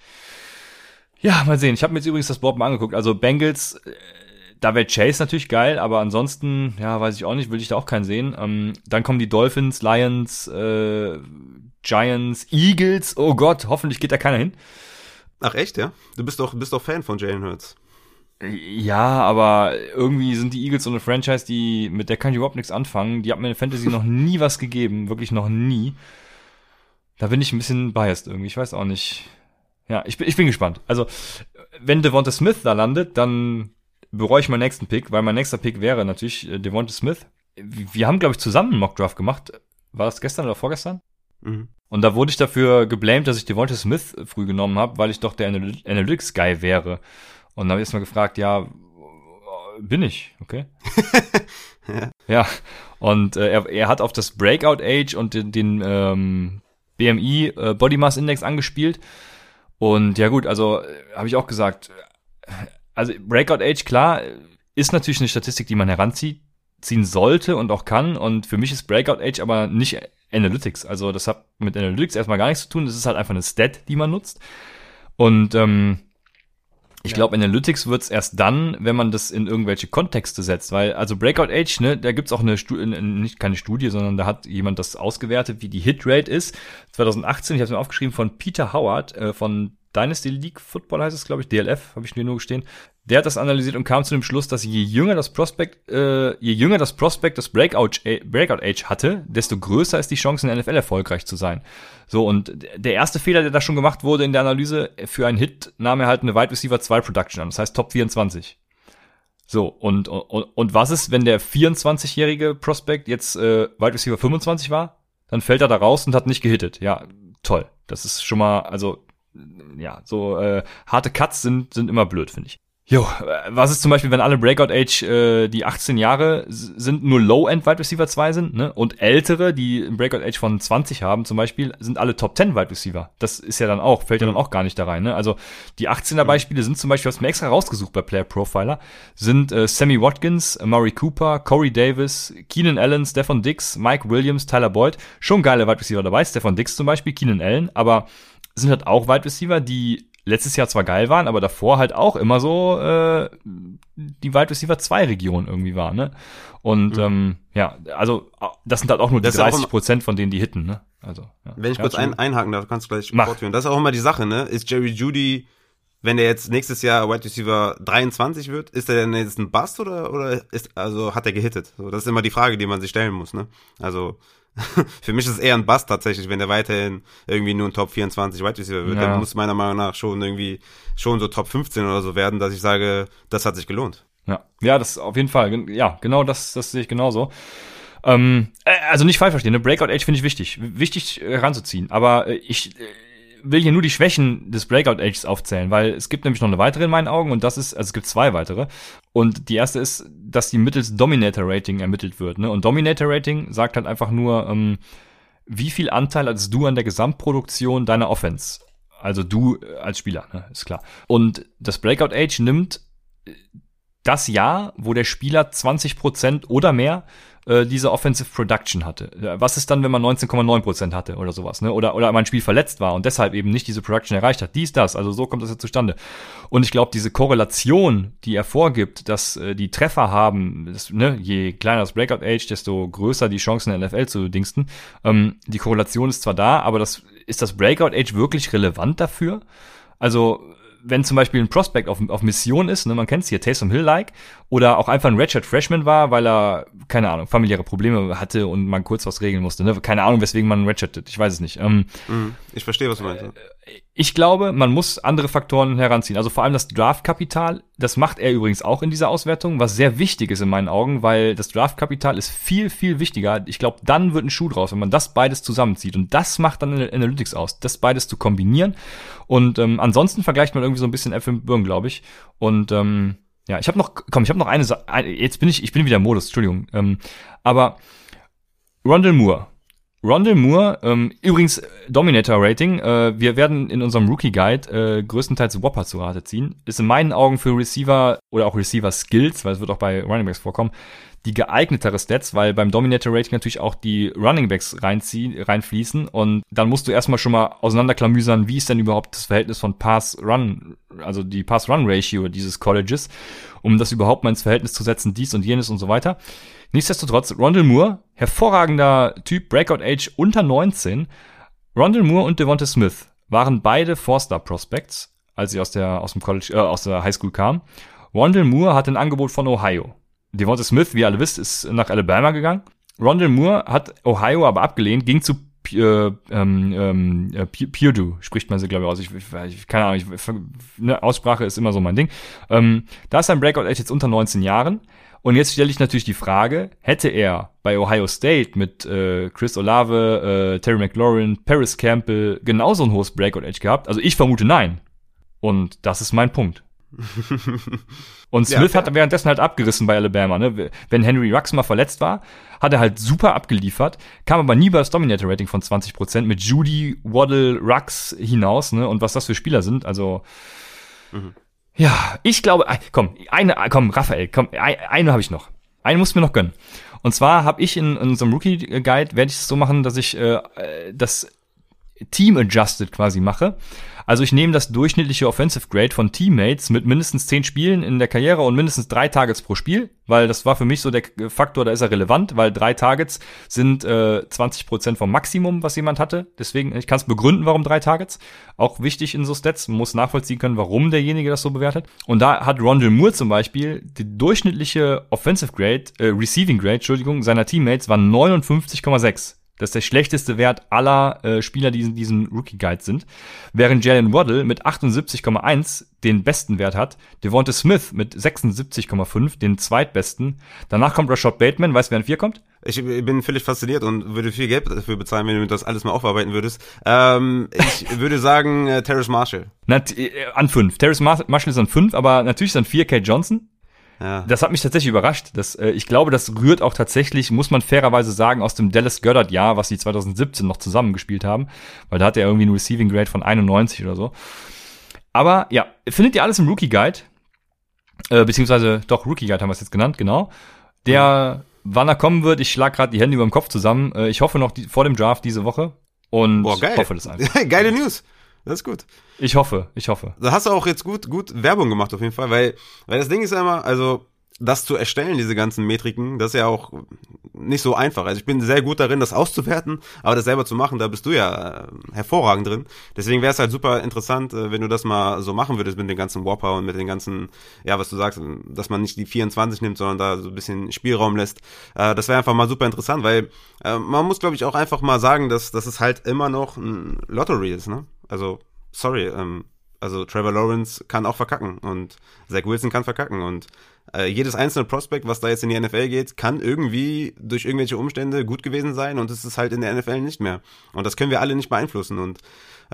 Speaker 1: Ja, mal sehen. Ich habe mir jetzt übrigens das Board mal angeguckt. Also Bengals, äh, da wäre Chase natürlich geil, aber ansonsten, ja, weiß ich auch nicht, will ich da auch keinen sehen. Ähm, dann kommen die Dolphins, Lions, äh, Giants, Eagles. Oh Gott, hoffentlich geht da keiner hin.
Speaker 2: Ach echt, ja? Du bist doch, bist doch Fan von Jalen Hurts.
Speaker 1: Ja, aber irgendwie sind die Eagles so eine Franchise, die mit der kann ich überhaupt nichts anfangen. Die hat mir in Fantasy noch nie was gegeben, wirklich noch nie. Da bin ich ein bisschen biased irgendwie. Ich weiß auch nicht. Ja, ich bin, ich bin gespannt. Also, wenn Devonta Smith da landet, dann bereue ich meinen nächsten Pick, weil mein nächster Pick wäre natürlich äh, Devonta Smith. Wir haben, glaube ich, zusammen einen Mockdraft gemacht. War das gestern oder vorgestern? Mhm. Und da wurde ich dafür geblamed, dass ich Devonta Smith früh genommen habe, weil ich doch der Analytics-Guy wäre. Und dann habe ich erstmal gefragt, ja, bin ich, okay? ja. ja. Und äh, er, er hat auf das Breakout Age und den, den ähm, BMI äh, Body Mass Index angespielt. Und ja gut, also äh, habe ich auch gesagt, also Breakout Age, klar, ist natürlich eine Statistik, die man heranzieht, ziehen sollte und auch kann. Und für mich ist Breakout Age aber nicht Analytics. Also das hat mit Analytics erstmal gar nichts zu tun. Das ist halt einfach eine Stat, die man nutzt. Und ähm, ich glaube, Analytics wird's erst dann, wenn man das in irgendwelche Kontexte setzt, weil also Breakout Age, ne, da gibt's auch eine Studie, nicht keine Studie, sondern da hat jemand das ausgewertet, wie die Hitrate ist. 2018, ich habe es mir aufgeschrieben von Peter Howard äh, von Dynasty League Football heißt es, glaube ich, DLF, habe ich mir nur gestehen. Der hat das analysiert und kam zu dem Schluss, dass je jünger das Prospect, äh, je jünger das Prospect das Breakout, äh, Breakout Age hatte, desto größer ist die Chance, in der NFL erfolgreich zu sein. So, und der erste Fehler, der da schon gemacht wurde in der Analyse, für einen Hit nahm er halt eine Wide Receiver 2 Production an, das heißt Top 24. So, und, und, und was ist, wenn der 24-jährige Prospect jetzt äh, Wide Receiver 25 war? Dann fällt er da raus und hat nicht gehittet. Ja, toll. Das ist schon mal, also ja, so äh, harte Cuts sind, sind immer blöd, finde ich. Jo, was ist zum Beispiel, wenn alle Breakout Age, äh, die 18 Jahre sind, nur Low-End Wide Receiver 2 sind, ne? Und ältere, die ein Breakout Age von 20 haben zum Beispiel, sind alle Top 10 Wide Receiver. Das ist ja dann auch, fällt ja dann auch gar nicht da rein, ne? Also die 18er Beispiele sind zum Beispiel, was mir extra rausgesucht bei Player Profiler, sind äh, Sammy Watkins, Murray Cooper, Corey Davis, Keenan Allen, Stefan Dix, Mike Williams, Tyler Boyd. Schon geile Wide Receiver dabei, Stefan Dix zum Beispiel, Keenan Allen, aber sind halt auch Wide Receiver, die letztes Jahr zwar geil waren, aber davor halt auch immer so äh, die Wide Receiver 2 Region irgendwie war, ne? Und mhm. ähm, ja, also das sind halt auch nur die 30 Prozent von denen, die hitten, ne? Also,
Speaker 2: ja. Wenn ich ja, kurz ein, einhaken darf, kannst du gleich Mach. fortführen. Das ist auch immer die Sache, ne? Ist Jerry Judy, wenn der jetzt nächstes Jahr Wide Receiver 23 wird, ist er denn jetzt ein Bust oder, oder ist, also hat er gehittet? So, das ist immer die Frage, die man sich stellen muss, ne? Also, Für mich ist es eher ein Bust tatsächlich, wenn der weiterhin irgendwie nur ein Top 24 Wide Receiver wird. Ja. Dann muss meiner Meinung nach schon irgendwie schon so Top 15 oder so werden, dass ich sage, das hat sich gelohnt.
Speaker 1: Ja, ja, das auf jeden Fall. Ja, genau das, das sehe ich genauso. Ähm, äh, also nicht falsch verstehen, eine Breakout Age finde ich wichtig, wichtig heranzuziehen. Aber äh, ich äh, will hier nur die Schwächen des Breakout Ages aufzählen, weil es gibt nämlich noch eine weitere in meinen Augen und das ist, also es gibt zwei weitere. Und die erste ist, dass die mittels Dominator Rating ermittelt wird. Ne? Und Dominator Rating sagt halt einfach nur, ähm, wie viel Anteil hast du an der Gesamtproduktion deiner Offense? Also du als Spieler, ne? ist klar. Und das Breakout Age nimmt das Jahr, wo der Spieler 20% oder mehr äh, diese Offensive Production hatte. Was ist dann, wenn man 19,9% hatte oder sowas, ne? Oder, oder mein Spiel verletzt war und deshalb eben nicht diese Production erreicht hat. Dies, das, also so kommt das ja zustande. Und ich glaube, diese Korrelation, die er vorgibt, dass äh, die Treffer haben, das, ne, je kleiner das Breakout Age, desto größer die Chancen in der NFL zu dingsten. Ähm, die Korrelation ist zwar da, aber das ist das Breakout Age wirklich relevant dafür? Also wenn zum Beispiel ein Prospect auf, auf Mission ist, ne, man kennt es hier, Taysom Hill-like, oder auch einfach ein Redshirt Freshman war, weil er, keine Ahnung, familiäre Probleme hatte und man kurz was regeln musste. Ne? Keine Ahnung, weswegen man redshirtet, ich weiß es nicht. Ähm,
Speaker 2: mhm. ich verstehe, was du meinst. Äh,
Speaker 1: ich glaube, man muss andere Faktoren heranziehen. Also vor allem das Draftkapital, das macht er übrigens auch in dieser Auswertung, was sehr wichtig ist in meinen Augen, weil das Draftkapital ist viel, viel wichtiger. Ich glaube, dann wird ein Schuh draus, wenn man das beides zusammenzieht. Und das macht dann Analytics aus, das beides zu kombinieren. Und ähm, ansonsten vergleicht man irgendwie so ein bisschen Äpfel mit Birnen, glaube ich. Und ähm, ja, ich habe noch, komm, ich habe noch eine, Sa jetzt bin ich, ich bin wieder im Modus, Entschuldigung. Ähm, aber Rondell Moore, Rondell Moore, ähm, übrigens Dominator-Rating, äh, wir werden in unserem Rookie-Guide äh, größtenteils Whopper zu Rate ziehen. Ist in meinen Augen für Receiver oder auch Receiver-Skills, weil es wird auch bei Running Backs vorkommen, die geeignetere Stats, weil beim Dominator-Rating natürlich auch die Running Backs reinziehen, reinfließen und dann musst du erstmal schon mal auseinanderklamüsern, wie ist denn überhaupt das Verhältnis von Pass-Run, also die Pass-Run-Ratio dieses Colleges, um das überhaupt mal ins Verhältnis zu setzen, dies und jenes und so weiter. Nichtsdestotrotz, Rondell Moore, hervorragender Typ, Breakout Age unter 19. Rondell Moore und Devonta Smith waren beide Four-Star Prospects, als sie aus der, aus dem College, äh, aus der Highschool kamen. Rondell Moore hat ein Angebot von Ohio. Devonta Smith, wie ihr alle wisst, ist nach Alabama gegangen. Rondell Moore hat Ohio aber abgelehnt, ging zu äh, ähm, ähm, äh, Purdue, spricht man sie, glaube ich, aus. Ich, ich, keine Ahnung, ich, ne, Aussprache ist immer so mein Ding. Ähm, da ist sein Breakout Age jetzt unter 19 Jahren. Und jetzt stelle ich natürlich die Frage, hätte er bei Ohio State mit äh, Chris Olave, äh, Terry McLaurin, Paris Campbell genauso ein hohes Breakout Edge gehabt? Also ich vermute nein. Und das ist mein Punkt. Und Smith ja, hat währenddessen halt abgerissen bei Alabama. Ne? Wenn Henry Rux mal verletzt war, hat er halt super abgeliefert, kam aber nie über das Dominator-Rating von 20% mit Judy, Waddle, Rux hinaus. Ne? Und was das für Spieler sind, also mhm. Ja, ich glaube, komm, eine, komm, Raphael, komm, eine habe ich noch. Eine muss mir noch gönnen. Und zwar habe ich in, in unserem Rookie Guide werde ich es so machen, dass ich äh, das Team adjusted quasi mache. Also ich nehme das durchschnittliche Offensive Grade von Teammates mit mindestens zehn Spielen in der Karriere und mindestens drei Targets pro Spiel, weil das war für mich so der Faktor, da ist er relevant, weil drei Targets sind äh, 20 Prozent vom Maximum, was jemand hatte. Deswegen, ich kann es begründen, warum drei Targets. Auch wichtig in so Stats, man muss nachvollziehen können, warum derjenige das so bewertet. Und da hat Rondell Moore zum Beispiel die durchschnittliche Offensive Grade, äh, Receiving Grade, Entschuldigung, seiner Teammates war 59,6. Das ist der schlechteste Wert aller äh, Spieler, die in diesem Rookie Guide sind. Während Jalen Waddle mit 78,1 den besten Wert hat, Devonta Smith mit 76,5 den zweitbesten. Danach kommt Rashad Bateman. Weißt du, wer an vier kommt?
Speaker 2: Ich bin völlig fasziniert und würde viel Geld dafür bezahlen, wenn du das alles mal aufarbeiten würdest. Ähm, ich würde sagen, äh, Terrace Marshall.
Speaker 1: Na, äh, an fünf. Terrace Marshall ist an fünf, aber natürlich ist an vier Kate Johnson. Ja. Das hat mich tatsächlich überrascht. Das, äh, ich glaube, das rührt auch tatsächlich, muss man fairerweise sagen, aus dem Dallas Goddard-Jahr, was sie 2017 noch zusammengespielt haben, weil da hat er irgendwie ein Receiving Grade von 91 oder so. Aber ja, findet ihr alles im Rookie Guide, äh, beziehungsweise doch Rookie Guide haben wir es jetzt genannt, genau. Der, wann er kommen wird, ich schlag gerade die Hände über dem Kopf zusammen. Äh, ich hoffe noch die, vor dem Draft diese Woche und
Speaker 2: Boah, geil.
Speaker 1: hoffe das
Speaker 2: einfach. Geile News. Das ist gut.
Speaker 1: Ich hoffe, ich hoffe.
Speaker 2: Da hast du auch jetzt gut, gut Werbung gemacht auf jeden Fall, weil, weil das Ding ist ja immer, also das zu erstellen, diese ganzen Metriken, das ist ja auch nicht so einfach. Also ich bin sehr gut darin, das auszuwerten, aber das selber zu machen, da bist du ja äh, hervorragend drin. Deswegen wäre es halt super interessant, äh, wenn du das mal so machen würdest mit den ganzen Whopper und mit den ganzen, ja, was du sagst, dass man nicht die 24 nimmt, sondern da so ein bisschen Spielraum lässt. Äh, das wäre einfach mal super interessant, weil äh, man muss, glaube ich, auch einfach mal sagen, dass, dass es halt immer noch ein Lottery ist, ne? Also, sorry, ähm, also Trevor Lawrence kann auch verkacken und Zach Wilson kann verkacken und äh, jedes einzelne Prospect, was da jetzt in die NFL geht, kann irgendwie durch irgendwelche Umstände gut gewesen sein und es ist halt in der NFL nicht mehr. Und das können wir alle nicht beeinflussen und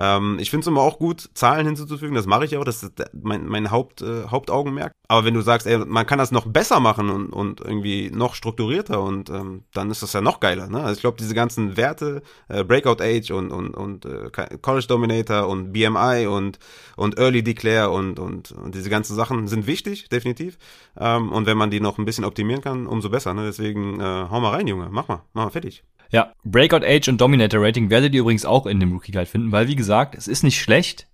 Speaker 2: ähm, ich finde es immer auch gut, Zahlen hinzuzufügen, das mache ich auch, das ist mein, mein Haupt, äh, Hauptaugenmerk. Aber wenn du sagst, ey, man kann das noch besser machen und, und irgendwie noch strukturierter und ähm, dann ist das ja noch geiler. Ne? Also ich glaube, diese ganzen Werte, äh, Breakout Age und, und, und äh, College Dominator und BMI und, und Early Declare und, und, und diese ganzen Sachen sind wichtig, definitiv. Ähm, und wenn man die noch ein bisschen optimieren kann, umso besser. Ne? Deswegen äh, hau mal rein, Junge, mach mal, mach mal fertig.
Speaker 1: Ja, Breakout Age und Dominator Rating werdet ihr übrigens auch in dem Rookie Guide finden, weil wie gesagt, es ist nicht schlecht.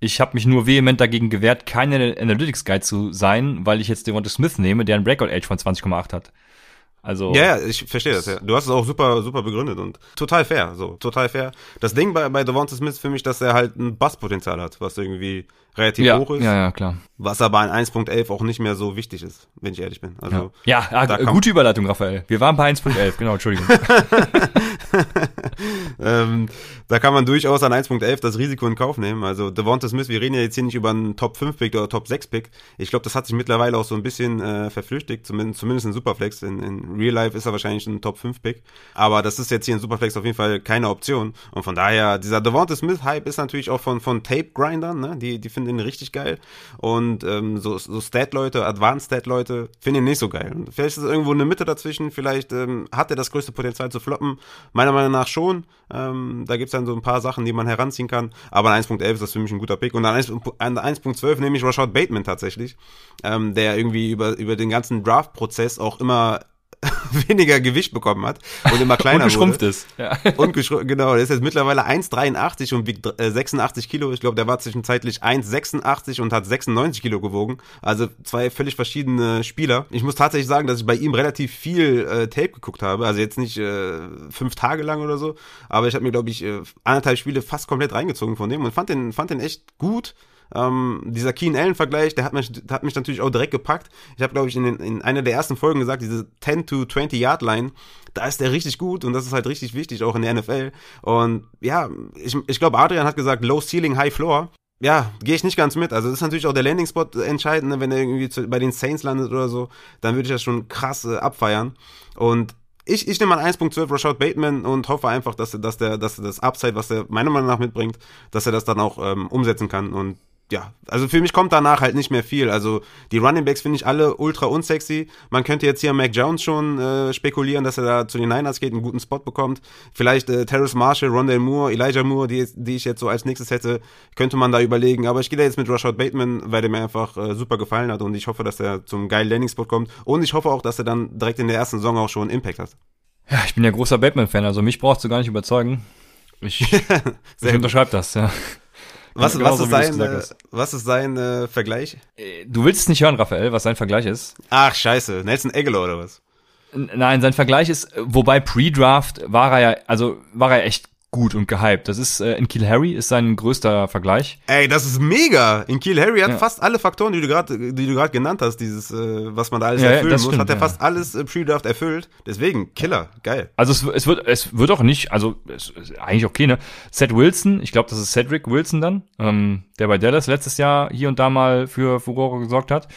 Speaker 1: Ich habe mich nur vehement dagegen gewehrt, kein Analytics Guide zu sein, weil ich jetzt Devonta Smith nehme, der ein Breakout Age von 20,8 hat. Also
Speaker 2: ja, ja, ich verstehe das. Ja. Du hast es auch super, super begründet und total fair, so total fair. Das Ding bei bei Devonta Smith für mich, dass er halt ein Basspotenzial hat, was irgendwie relativ
Speaker 1: ja,
Speaker 2: hoch ist.
Speaker 1: Ja, ja, klar.
Speaker 2: Was aber in 1.11 auch nicht mehr so wichtig ist, wenn ich ehrlich bin. Also
Speaker 1: ja, ja, ja gute Überleitung, Raphael. Wir waren bei 1.11, genau, Entschuldigung.
Speaker 2: ähm, da kann man durchaus an 1.11 das Risiko in Kauf nehmen. Also Devonta Smith, wir reden ja jetzt hier nicht über einen Top 5 Pick oder Top 6 Pick. Ich glaube, das hat sich mittlerweile auch so ein bisschen äh, verflüchtigt, zumindest, zumindest in Superflex. In, in Real Life ist er wahrscheinlich ein Top 5 Pick. Aber das ist jetzt hier in Superflex auf jeden Fall keine Option. Und von daher, dieser Devonta Smith Hype ist natürlich auch von, von Tape Grindern, ne? Die, die finden ihn richtig geil. Und ähm, so, so Stat-Leute, Advanced Stat-Leute finden ihn nicht so geil. Vielleicht ist es irgendwo eine Mitte dazwischen, vielleicht ähm, hat er das größte Potenzial zu floppen. Meiner Meinung nach schon. Ähm, da gibt's dann so ein paar Sachen, die man heranziehen kann. Aber an 1.11 ist das für mich ein guter Pick. Und an 1.12 nehme ich Rashad Bateman tatsächlich, ähm, der irgendwie über, über den ganzen Draft-Prozess auch immer weniger Gewicht bekommen hat und immer kleiner
Speaker 1: und geschrumpft
Speaker 2: wurde.
Speaker 1: ist. Ja.
Speaker 2: Und geschrumpft, genau, der ist jetzt mittlerweile 1,83 und wiegt äh, 86 Kilo. Ich glaube, der war zwischenzeitlich 1,86 und hat 96 Kilo gewogen. Also zwei völlig verschiedene Spieler. Ich muss tatsächlich sagen, dass ich bei ihm relativ viel äh, Tape geguckt habe. Also jetzt nicht äh, fünf Tage lang oder so, aber ich habe mir, glaube ich, äh, anderthalb Spiele fast komplett reingezogen von dem und fand den, fand den echt gut. Ähm, dieser Keen Allen Vergleich, der hat mich, hat mich natürlich auch direkt gepackt. Ich habe, glaube ich, in, den, in einer der ersten Folgen gesagt, diese 10 to 20 Yard Line, da ist der richtig gut und das ist halt richtig wichtig, auch in der NFL. Und ja, ich, ich glaube, Adrian hat gesagt, Low Ceiling, High Floor. Ja, gehe ich nicht ganz mit. Also das ist natürlich auch der Landing Spot entscheidend, ne? wenn er irgendwie zu, bei den Saints landet oder so, dann würde ich das schon krass äh, abfeiern. Und ich, ich nehme an 1.12 Rashad Bateman und hoffe einfach, dass, dass, der, dass das Upside, was er meiner Meinung nach mitbringt, dass er das dann auch ähm, umsetzen kann. Und ja, also für mich kommt danach halt nicht mehr viel. Also die Running Backs finde ich alle ultra unsexy. Man könnte jetzt hier Mac Jones schon äh, spekulieren, dass er da zu den Niners geht, einen guten Spot bekommt. Vielleicht äh, Terrace Marshall, Rondell Moore, Elijah Moore, die, die ich jetzt so als nächstes hätte, könnte man da überlegen. Aber ich gehe da jetzt mit Rashad Bateman, weil der mir einfach äh, super gefallen hat und ich hoffe, dass er zum geilen Landing-Spot kommt. Und ich hoffe auch, dass er dann direkt in der ersten Saison auch schon Impact hat.
Speaker 1: Ja, ich bin ja großer Batman-Fan, also mich brauchst du gar nicht überzeugen. Ich, ich unterschreibe das, ja.
Speaker 2: Was,
Speaker 1: Genau
Speaker 2: was,
Speaker 1: so,
Speaker 2: ist sein, äh, was ist sein äh, Vergleich?
Speaker 1: Du willst es nicht hören, Raphael, was sein Vergleich ist?
Speaker 2: Ach, scheiße. Nelson Aguilar oder was?
Speaker 1: N- Nein, sein Vergleich ist, äh, wobei Pre-Draft war er ja, also war er echt gut und gehypt. Das ist, äh, in Kill Harry ist sein größter Vergleich.
Speaker 2: Ey, das ist mega. In Kiel Harry hat
Speaker 1: Ja.
Speaker 2: fast alle Faktoren, die du gerade, die du gerade genannt hast, dieses, äh, was man da alles
Speaker 1: Ja,
Speaker 2: erfüllen muss,
Speaker 1: stimmt,
Speaker 2: hat er
Speaker 1: ja.
Speaker 2: fast alles äh, Pre-Draft erfüllt. Deswegen, Killer, geil.
Speaker 1: Also es, es wird, es wird auch nicht, also es ist eigentlich okay, ne? Seth Wilson, ich glaube, das ist Cedric Wilson dann, ähm, der bei Dallas letztes Jahr hier und da mal für Furore gesorgt hat.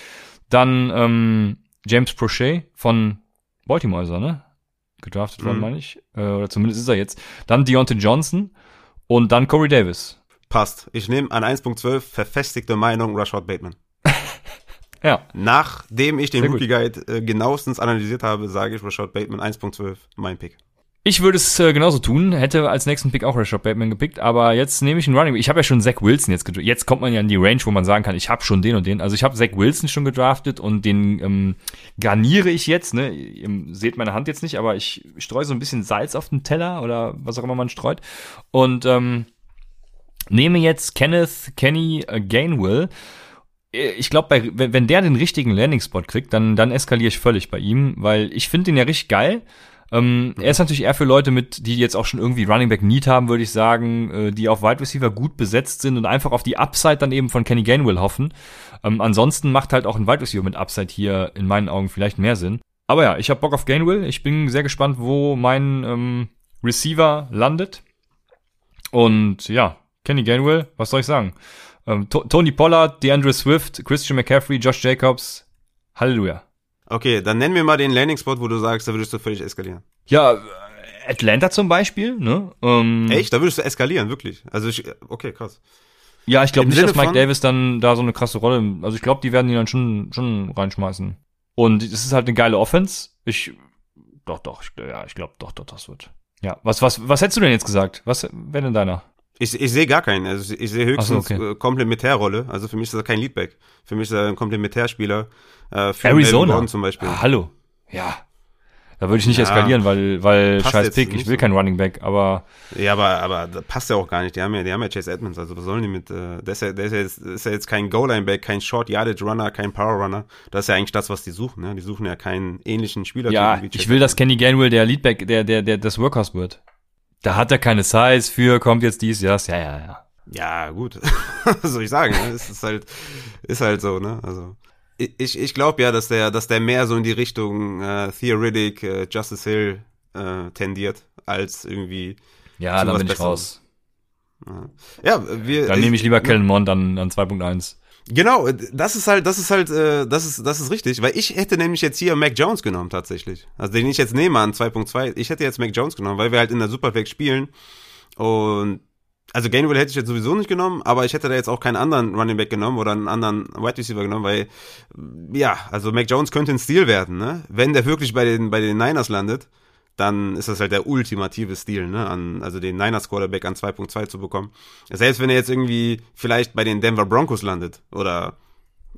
Speaker 1: Dann ähm, James Prochet von Baltimore ist er, ne? Gedraftet worden,
Speaker 2: Mhm.
Speaker 1: meine ich. Äh, oder zumindest ist er jetzt. Dann Deontay Johnson und dann Corey Davis.
Speaker 2: Passt. Ich nehme an 1.12 verfestigte Meinung Rashad Bateman.
Speaker 1: Ja.
Speaker 2: Nachdem ich den. Rookie Guide äh, genauestens analysiert habe, sage ich Rashad Bateman 1.12, mein Pick.
Speaker 1: Ich würde es äh, genauso tun, hätte als nächsten Pick auch Rashad Bateman gepickt, aber jetzt nehme ich einen Running. Ich habe ja schon Zach Wilson jetzt gedraftet. Jetzt kommt man ja in die Range, wo man sagen kann, ich habe schon den und den. Also ich habe Zach Wilson schon gedraftet und den ähm, garniere ich jetzt. Ne? Ihr seht meine Hand jetzt nicht, aber ich streue so ein bisschen Salz auf den Teller oder was auch immer man streut. Und ähm, nehme jetzt Kenneth Kenny äh, Gainwell. Äh, Ich glaube, wenn wenn der den richtigen Landing-Spot kriegt, dann, dann eskaliere ich völlig bei ihm, weil ich finde den ja richtig geil. Ähm, er ist natürlich eher für Leute mit, die jetzt auch schon irgendwie Running Back Need haben, würde ich sagen, äh, die auf Wide Receiver gut besetzt sind und einfach auf die Upside dann eben von Kenny Gainwell hoffen. Ähm, ansonsten macht halt auch ein Wide Receiver mit Upside hier in meinen Augen vielleicht mehr Sinn. Aber ja, ich habe Bock auf Gainwell. Ich bin sehr gespannt, wo mein ähm, Receiver landet. Und ja, Kenny Gainwell, was soll ich sagen? Ähm, To- Tony Pollard, DeAndre Swift, Christian McCaffrey, Josh Jacobs. Halleluja.
Speaker 2: Okay, dann nenn mir mal den Landing-Spot, wo du sagst, da würdest du völlig eskalieren.
Speaker 1: Ja, Atlanta zum Beispiel, ne? Ähm,
Speaker 2: Echt? Da würdest du eskalieren, wirklich. Also ich, okay, krass.
Speaker 1: Ja, ich glaube nicht, dass
Speaker 2: Sinne
Speaker 1: Mike
Speaker 2: von-
Speaker 1: Davis dann da so eine krasse Rolle, also ich glaube, die werden ihn dann schon, schon reinschmeißen. Und es ist halt eine geile Offense. Ich, doch, doch, ich, ja, ich glaube, doch, doch, das wird. Ja, was, was, was hättest du denn jetzt gesagt? Was wäre denn deiner?
Speaker 2: Ich, ich sehe gar keinen. Also ich sehe höchstens
Speaker 1: so, okay.
Speaker 2: äh, Komplementärrolle. Also für mich ist er kein Leadback. Für mich ist er ein Komplementärspieler. Äh, für
Speaker 1: Arizona
Speaker 2: Gordon zum Beispiel.
Speaker 1: Ah, hallo. Ja. Da würde ich nicht
Speaker 2: Ja.
Speaker 1: eskalieren, weil, weil scheiß Pick, ich will
Speaker 2: so.
Speaker 1: keinen Running Back, aber
Speaker 2: Ja, aber, aber das passt ja auch gar nicht. Die haben ja, die haben ja Chase Edmonds. Also was sollen die mit, äh, der ist ja, der ist ja jetzt, ist ja jetzt kein Goal-Line-Back, kein Short-Yardage-Runner, kein Power-Runner. Das ist ja eigentlich das, was die suchen. Ne? Die suchen ja keinen ähnlichen Spieler.
Speaker 1: ja, ich will, dass Kenny Gainwell der Leadback, der, der, der, das Workhouse wird. Da hat er keine Size für, kommt jetzt dies, das, ja, ja, ja.
Speaker 2: Ja, gut. was soll ich sagen? Ne? Es ist halt, ist halt so, ne? Also. Ich, ich glaube ja, dass der, dass der mehr so in die Richtung äh, Theoretic, äh, Justice Hill äh, tendiert, als irgendwie
Speaker 1: Ja, dann bin ich raus.
Speaker 2: Ja, wir.
Speaker 1: Dann nehme ich lieber Kellen Mond an, an 2.1.
Speaker 2: Genau, das ist halt, das ist halt, äh, das ist, das ist richtig, weil ich hätte nämlich jetzt hier Mac Jones genommen tatsächlich. Also den ich jetzt nehme an 2.2. Ich hätte jetzt Mac Jones genommen, weil wir halt in der Superflex spielen und also Gainwell hätte ich jetzt sowieso nicht genommen, aber ich hätte da jetzt auch keinen anderen Running Back genommen oder einen anderen Wide Receiver genommen, weil ja, also Mac Jones könnte ein Stil werden, ne? Wenn der wirklich bei den bei den Niners landet, dann ist das halt der ultimative Stil, ne? An, also den Niners Quarterback an 2.2 zu bekommen. Selbst wenn er jetzt irgendwie vielleicht bei den Denver Broncos landet oder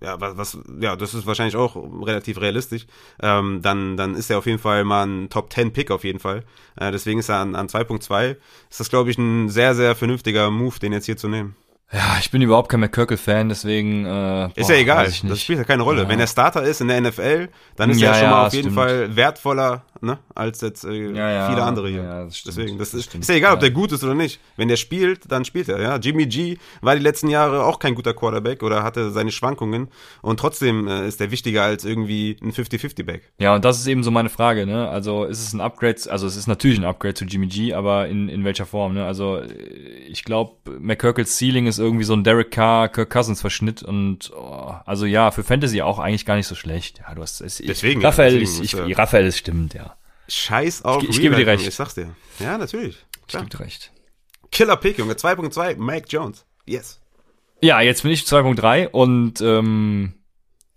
Speaker 2: ja, was, was, ja, das ist wahrscheinlich auch relativ realistisch, ähm, dann, dann ist er auf jeden Fall mal ein Top 10 Pick auf jeden Fall. Äh, deswegen ist er an, an 2.2, ist das, glaube ich, ein sehr, sehr vernünftiger Move, den jetzt hier zu nehmen.
Speaker 1: Ja, ich bin überhaupt kein McCurkle-Fan, deswegen. Äh,
Speaker 2: ist ja egal, das spielt ja keine Rolle. Ja. Wenn er Starter ist in der NFL, dann ist ja, er schon ja, mal auf jeden Fall wertvoller ne, als jetzt äh, ja, viele andere hier. Ja, das deswegen, das, das ist, ist ja egal, ob der gut ist oder nicht. Wenn der spielt, dann spielt er. Ja, Jimmy G war die letzten Jahre auch kein guter Quarterback oder hatte seine Schwankungen und trotzdem äh, ist er wichtiger als irgendwie ein 50-50-Back.
Speaker 1: Ja, und das ist eben so meine Frage. Ne? Also ist es ein Upgrade? Also es ist natürlich ein Upgrade zu Jimmy G, aber in in welcher Form? Ne? Also ich glaube, McCurkles Ceiling ist irgendwie so ein Derek Carr, Kirk Cousins Verschnitt und oh, also ja, für Fantasy auch eigentlich gar nicht so schlecht. Ja, du hast es.
Speaker 2: Deswegen.
Speaker 1: Raphael,
Speaker 2: ja,
Speaker 1: deswegen ist, ich, Raphael ist stimmt, ja.
Speaker 2: Scheiß auf
Speaker 1: Ich, ich gebe dir recht.
Speaker 2: Ich sag's dir. Ja, natürlich.
Speaker 1: Klar. Ich gebe dir recht.
Speaker 2: Killer Pick, Junge. 2.2, Mac Jones. Yes.
Speaker 1: Ja, jetzt bin ich 2.3 und ähm,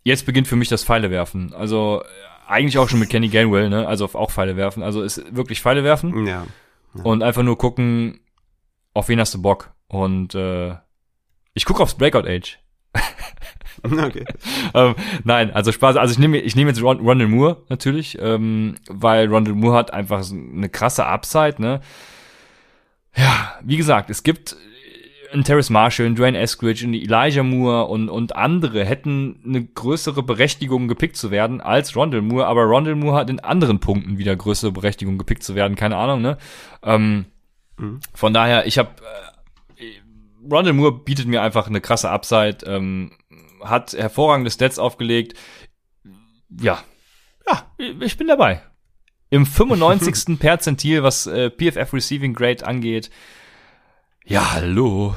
Speaker 1: jetzt beginnt für mich das Pfeile werfen. Also eigentlich auch schon mit Kenny Gainwell, ne? Also auch Pfeile werfen. Also ist wirklich Pfeile werfen.
Speaker 2: Ja. ja.
Speaker 1: Und einfach nur gucken, auf wen hast du Bock. Und äh, ich gucke aufs Breakout Age.
Speaker 2: Okay.
Speaker 1: ähm, nein, also Spaß. Also ich nehme ich nehme jetzt Ron, Rondell Moore natürlich, ähm, weil Rondell Moore hat einfach eine krasse Upside. Ne? Ja, wie gesagt, es gibt einen Terrace Marshall, einen Dwayne Eskridge, einen Elijah Moore und, und andere hätten eine größere Berechtigung gepickt zu werden als Rondell Moore, aber Rondell Moore hat in anderen Punkten wieder größere Berechtigung gepickt zu werden, keine Ahnung, ne? Ähm, mhm. Von daher, ich habe äh, Rondell Moore bietet mir einfach eine krasse Upside. Ähm, hat hervorragende Stats aufgelegt. Ja, ja, ich bin dabei. Im 95. Perzentil, was äh, PFF Receiving Grade angeht. Ja, hallo.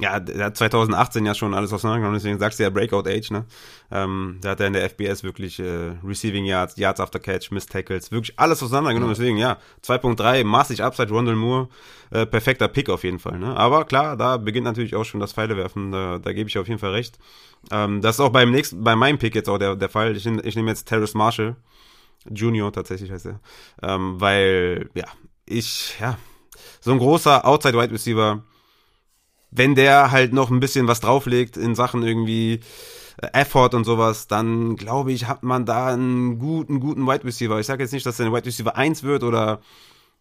Speaker 2: Ja, der hat 2018 ja schon alles auseinandergenommen, deswegen sagst du ja Breakout Age, ne? Ähm, da hat er in der FBS wirklich äh, Receiving Yards, Yards after Catch, Miss Tackles, wirklich alles auseinandergenommen, deswegen ja, 2.3, massig Upside, Rondell Moore, äh, perfekter Pick auf jeden Fall, ne? Aber klar, da beginnt natürlich auch schon das Pfeilewerfen, da, da gebe ich auf jeden Fall recht. Ähm, das ist auch beim nächsten, bei meinem Pick jetzt auch der, der Fall. Ich, ich nehme jetzt Terrace Marshall, Junior tatsächlich heißt er, ähm, weil, ja, ich, ja, so ein großer Outside Wide Receiver, wenn der halt noch ein bisschen was drauflegt in Sachen irgendwie äh, Effort und sowas, dann glaube ich, hat man da einen guten, guten Wide Receiver. Ich sage jetzt nicht, dass der ein Wide Receiver 1 wird oder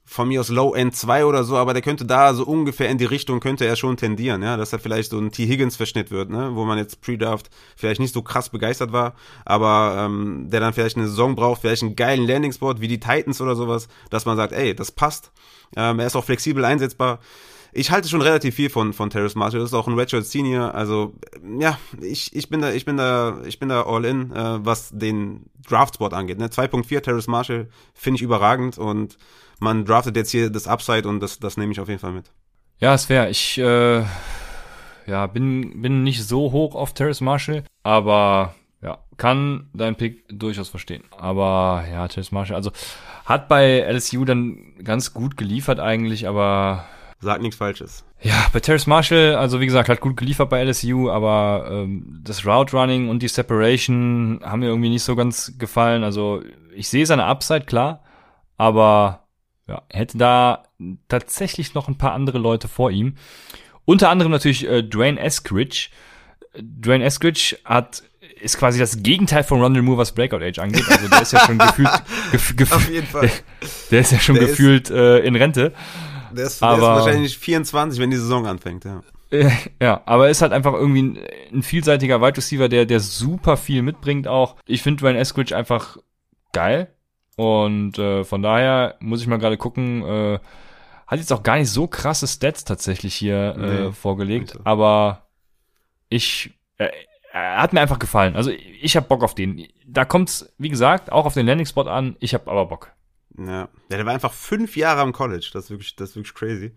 Speaker 2: von mir aus Low End 2 oder so, aber der könnte da so ungefähr in die Richtung könnte er schon tendieren, ja, dass er vielleicht so ein T. Higgins Verschnitt wird, ne, wo man jetzt Pre-Draft vielleicht nicht so krass begeistert war, aber ähm, der dann vielleicht eine Saison braucht, vielleicht einen geilen Landing Spot wie die Titans oder sowas, dass man sagt, ey, das passt. Ähm, er ist auch flexibel einsetzbar ich halte schon relativ viel von, von Terrace Marshall. Das ist auch ein Redshirt Senior. Also, ja, ich, ich bin da, ich bin da, ich bin da all in, äh, was den Draftspot angeht. Ne? 2.4 Terrace Marshall finde ich überragend und man draftet jetzt hier das Upside und das, das nehme ich auf jeden Fall mit.
Speaker 1: Ja, es wäre, ich, äh, ja, bin, bin nicht so hoch auf Terrace Marshall, aber ja, kann dein Pick durchaus verstehen. Aber ja, Terrace Marshall, also hat bei LSU dann ganz gut geliefert eigentlich, aber
Speaker 2: Sag nichts Falsches.
Speaker 1: Ja, bei Terrace Marshall, also wie gesagt, hat gut geliefert bei LSU, aber ähm, das Route Running und die Separation haben mir irgendwie nicht so ganz gefallen. Also ich sehe seine Upside, klar, aber ja, hätte da tatsächlich noch ein paar andere Leute vor ihm. Unter anderem natürlich äh, Dwayne Eskridge. Dwayne Eskridge hat ist quasi das Gegenteil von Rondell Moore, was Breakout Age angeht. Also der ist ja schon gefühlt, gef, gef, Auf jeden Fall. Der, der ist ja schon der gefühlt äh, in Rente.
Speaker 2: Der ist, aber, der ist wahrscheinlich 24, wenn die Saison anfängt, ja.
Speaker 1: Ja, aber er ist halt einfach irgendwie ein, ein vielseitiger Wide Receiver, der, der super viel mitbringt auch. Ich finde Ryan Eskridge einfach geil. Und äh, von daher muss ich mal gerade gucken, äh, hat jetzt auch gar nicht so krasse Stats tatsächlich hier äh, nee, vorgelegt, so. aber ich, äh, er hat mir einfach gefallen. Also ich habe Bock auf den. Da kommt's, wie gesagt, auch auf den Landing Spot an. Ich habe aber Bock.
Speaker 2: Ja. ja, der war einfach fünf Jahre am College. Das ist wirklich, das ist wirklich crazy.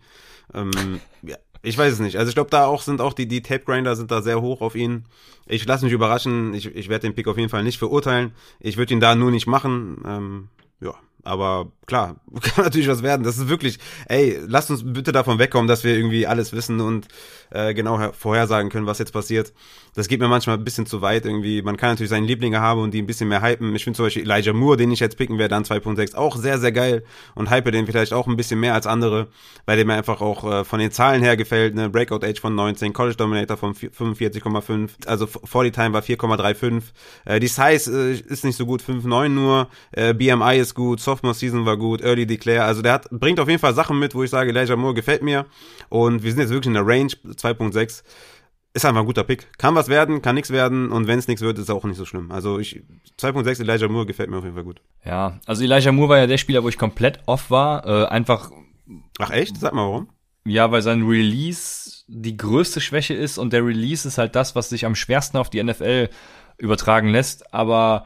Speaker 2: Ähm, ja, ich weiß es nicht. Also ich glaube, da auch sind auch die, die Tape Grinder sind da sehr hoch auf ihn. Ich lasse mich überraschen. Ich, ich werde den Pick auf jeden Fall nicht verurteilen. Ich würde ihn da nur nicht machen. Ähm, ja, aber klar, kann natürlich was werden. Das ist wirklich, ey, lasst uns bitte davon wegkommen, dass wir irgendwie alles wissen und äh, genau vorhersagen können, was jetzt passiert. Das geht mir manchmal ein bisschen zu weit irgendwie. Man kann natürlich seine Lieblinge haben und die ein bisschen mehr hypen. Ich finde zum Beispiel Elijah Moore, den ich jetzt picken werde, an 2.6, auch sehr, sehr geil und hype den vielleicht auch ein bisschen mehr als andere, weil der mir einfach auch äh, von den Zahlen her gefällt. Ne? Breakout Age von 19, College Dominator von 45,5, also 40 Time war 4,35. Äh, die Size äh, ist nicht so gut, 5,9 nur. Äh, BMI ist gut, Sophomore Season war gut, Early Declare. Also der hat, bringt auf jeden Fall Sachen mit, wo ich sage, Elijah Moore gefällt mir. Und wir sind jetzt wirklich in der Range 2.6 ist einfach ein guter Pick. Kann was werden, kann nichts werden und wenn es nichts wird, ist es auch nicht so schlimm. Also ich 2.6 Elijah Moore gefällt mir auf jeden Fall gut.
Speaker 1: Ja, also Elijah Moore war ja der Spieler, wo ich komplett off war. Äh, einfach.
Speaker 2: Ach echt? Sag mal warum.
Speaker 1: Ja, weil sein Release die größte Schwäche ist und der Release ist halt das, was sich am schwersten auf die NFL übertragen lässt. Aber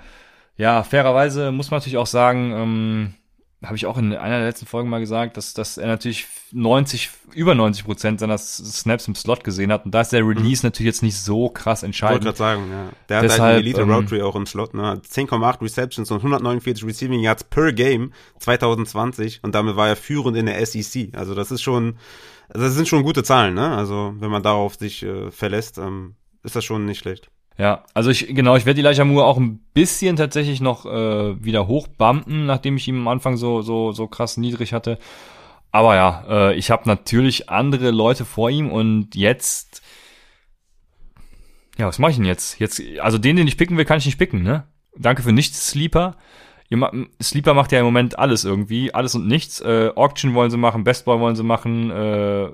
Speaker 1: ja, fairerweise muss man natürlich auch sagen, ähm, habe ich auch in einer der letzten Folgen mal gesagt, dass, dass er natürlich 90, über 90 Prozent seiner Snaps im Slot gesehen hat. Und da ist der Release mhm. natürlich jetzt nicht so krass entscheidend. Ich
Speaker 2: wollte gerade sagen, ja. Der Deshalb, hat halt Elite ähm, Road auch im Slot, ne? 10,8 Receptions und 149 Receiving Yards per Game 2020. Und damit war er führend in der SEC. Also das ist schon, das sind schon gute Zahlen, ne? Also wenn man darauf sich äh, verlässt, ähm, ist das schon nicht schlecht.
Speaker 1: Ja, also ich, genau, ich werde Elijah Moore auch ein bisschen tatsächlich noch äh, wieder hochbumpen, nachdem ich ihn am Anfang so, so, so krass niedrig hatte. Aber ja, äh, ich habe natürlich andere Leute vor ihm und jetzt. Ja, was mache ich denn jetzt? Jetzt, also den, den ich picken will, kann ich nicht picken, ne? Danke für nichts, Sleeper. Sleeper macht ja im Moment alles irgendwie, alles und nichts. Äh, Auction wollen sie machen, Best Boy wollen sie machen, äh,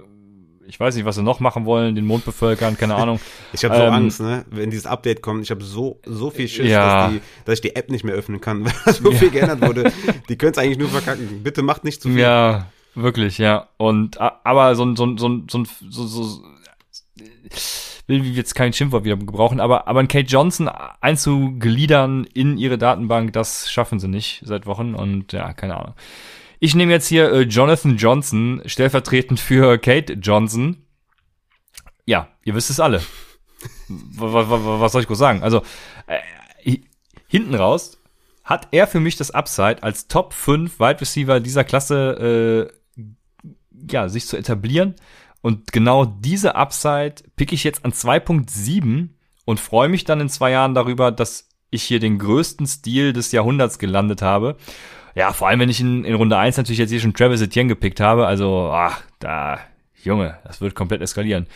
Speaker 1: ich weiß nicht, was sie noch machen wollen, den Mond bevölkern, keine Ahnung.
Speaker 2: ich habe so ähm, Angst, ne? Wenn dieses Update kommt, ich habe so so viel Schiss, ja. dass, die, dass ich die App nicht mehr öffnen kann, weil so viel geändert wurde. Die können es eigentlich nur verkacken. Bitte macht nicht zu viel.
Speaker 1: Ja, wirklich, ja. Und aber so ein so ein so ein so, so, so will jetzt kein Schimpfwort wieder gebrauchen, aber aber ein Kate Johnson einzugliedern in ihre Datenbank, das schaffen sie nicht seit Wochen und ja, keine Ahnung. Ich nehme jetzt hier äh, Jonathan Johnson, stellvertretend für Kate Johnson. Ja, ihr wisst es alle. was, soll ich groß sagen? Also, äh, hinten raus hat er für mich das Upside als Top 5 Wide Receiver dieser Klasse äh, ja, sich zu etablieren. Und genau diese Upside pick ich jetzt an 2.7 und freue mich dann in zwei Jahren darüber, dass ich hier den größten Stil des Jahrhunderts gelandet habe. Ja, vor allem, wenn ich in, in Runde 1 natürlich jetzt hier schon Travis Etienne gepickt habe. Also, ach, da, Junge, das wird komplett eskalieren.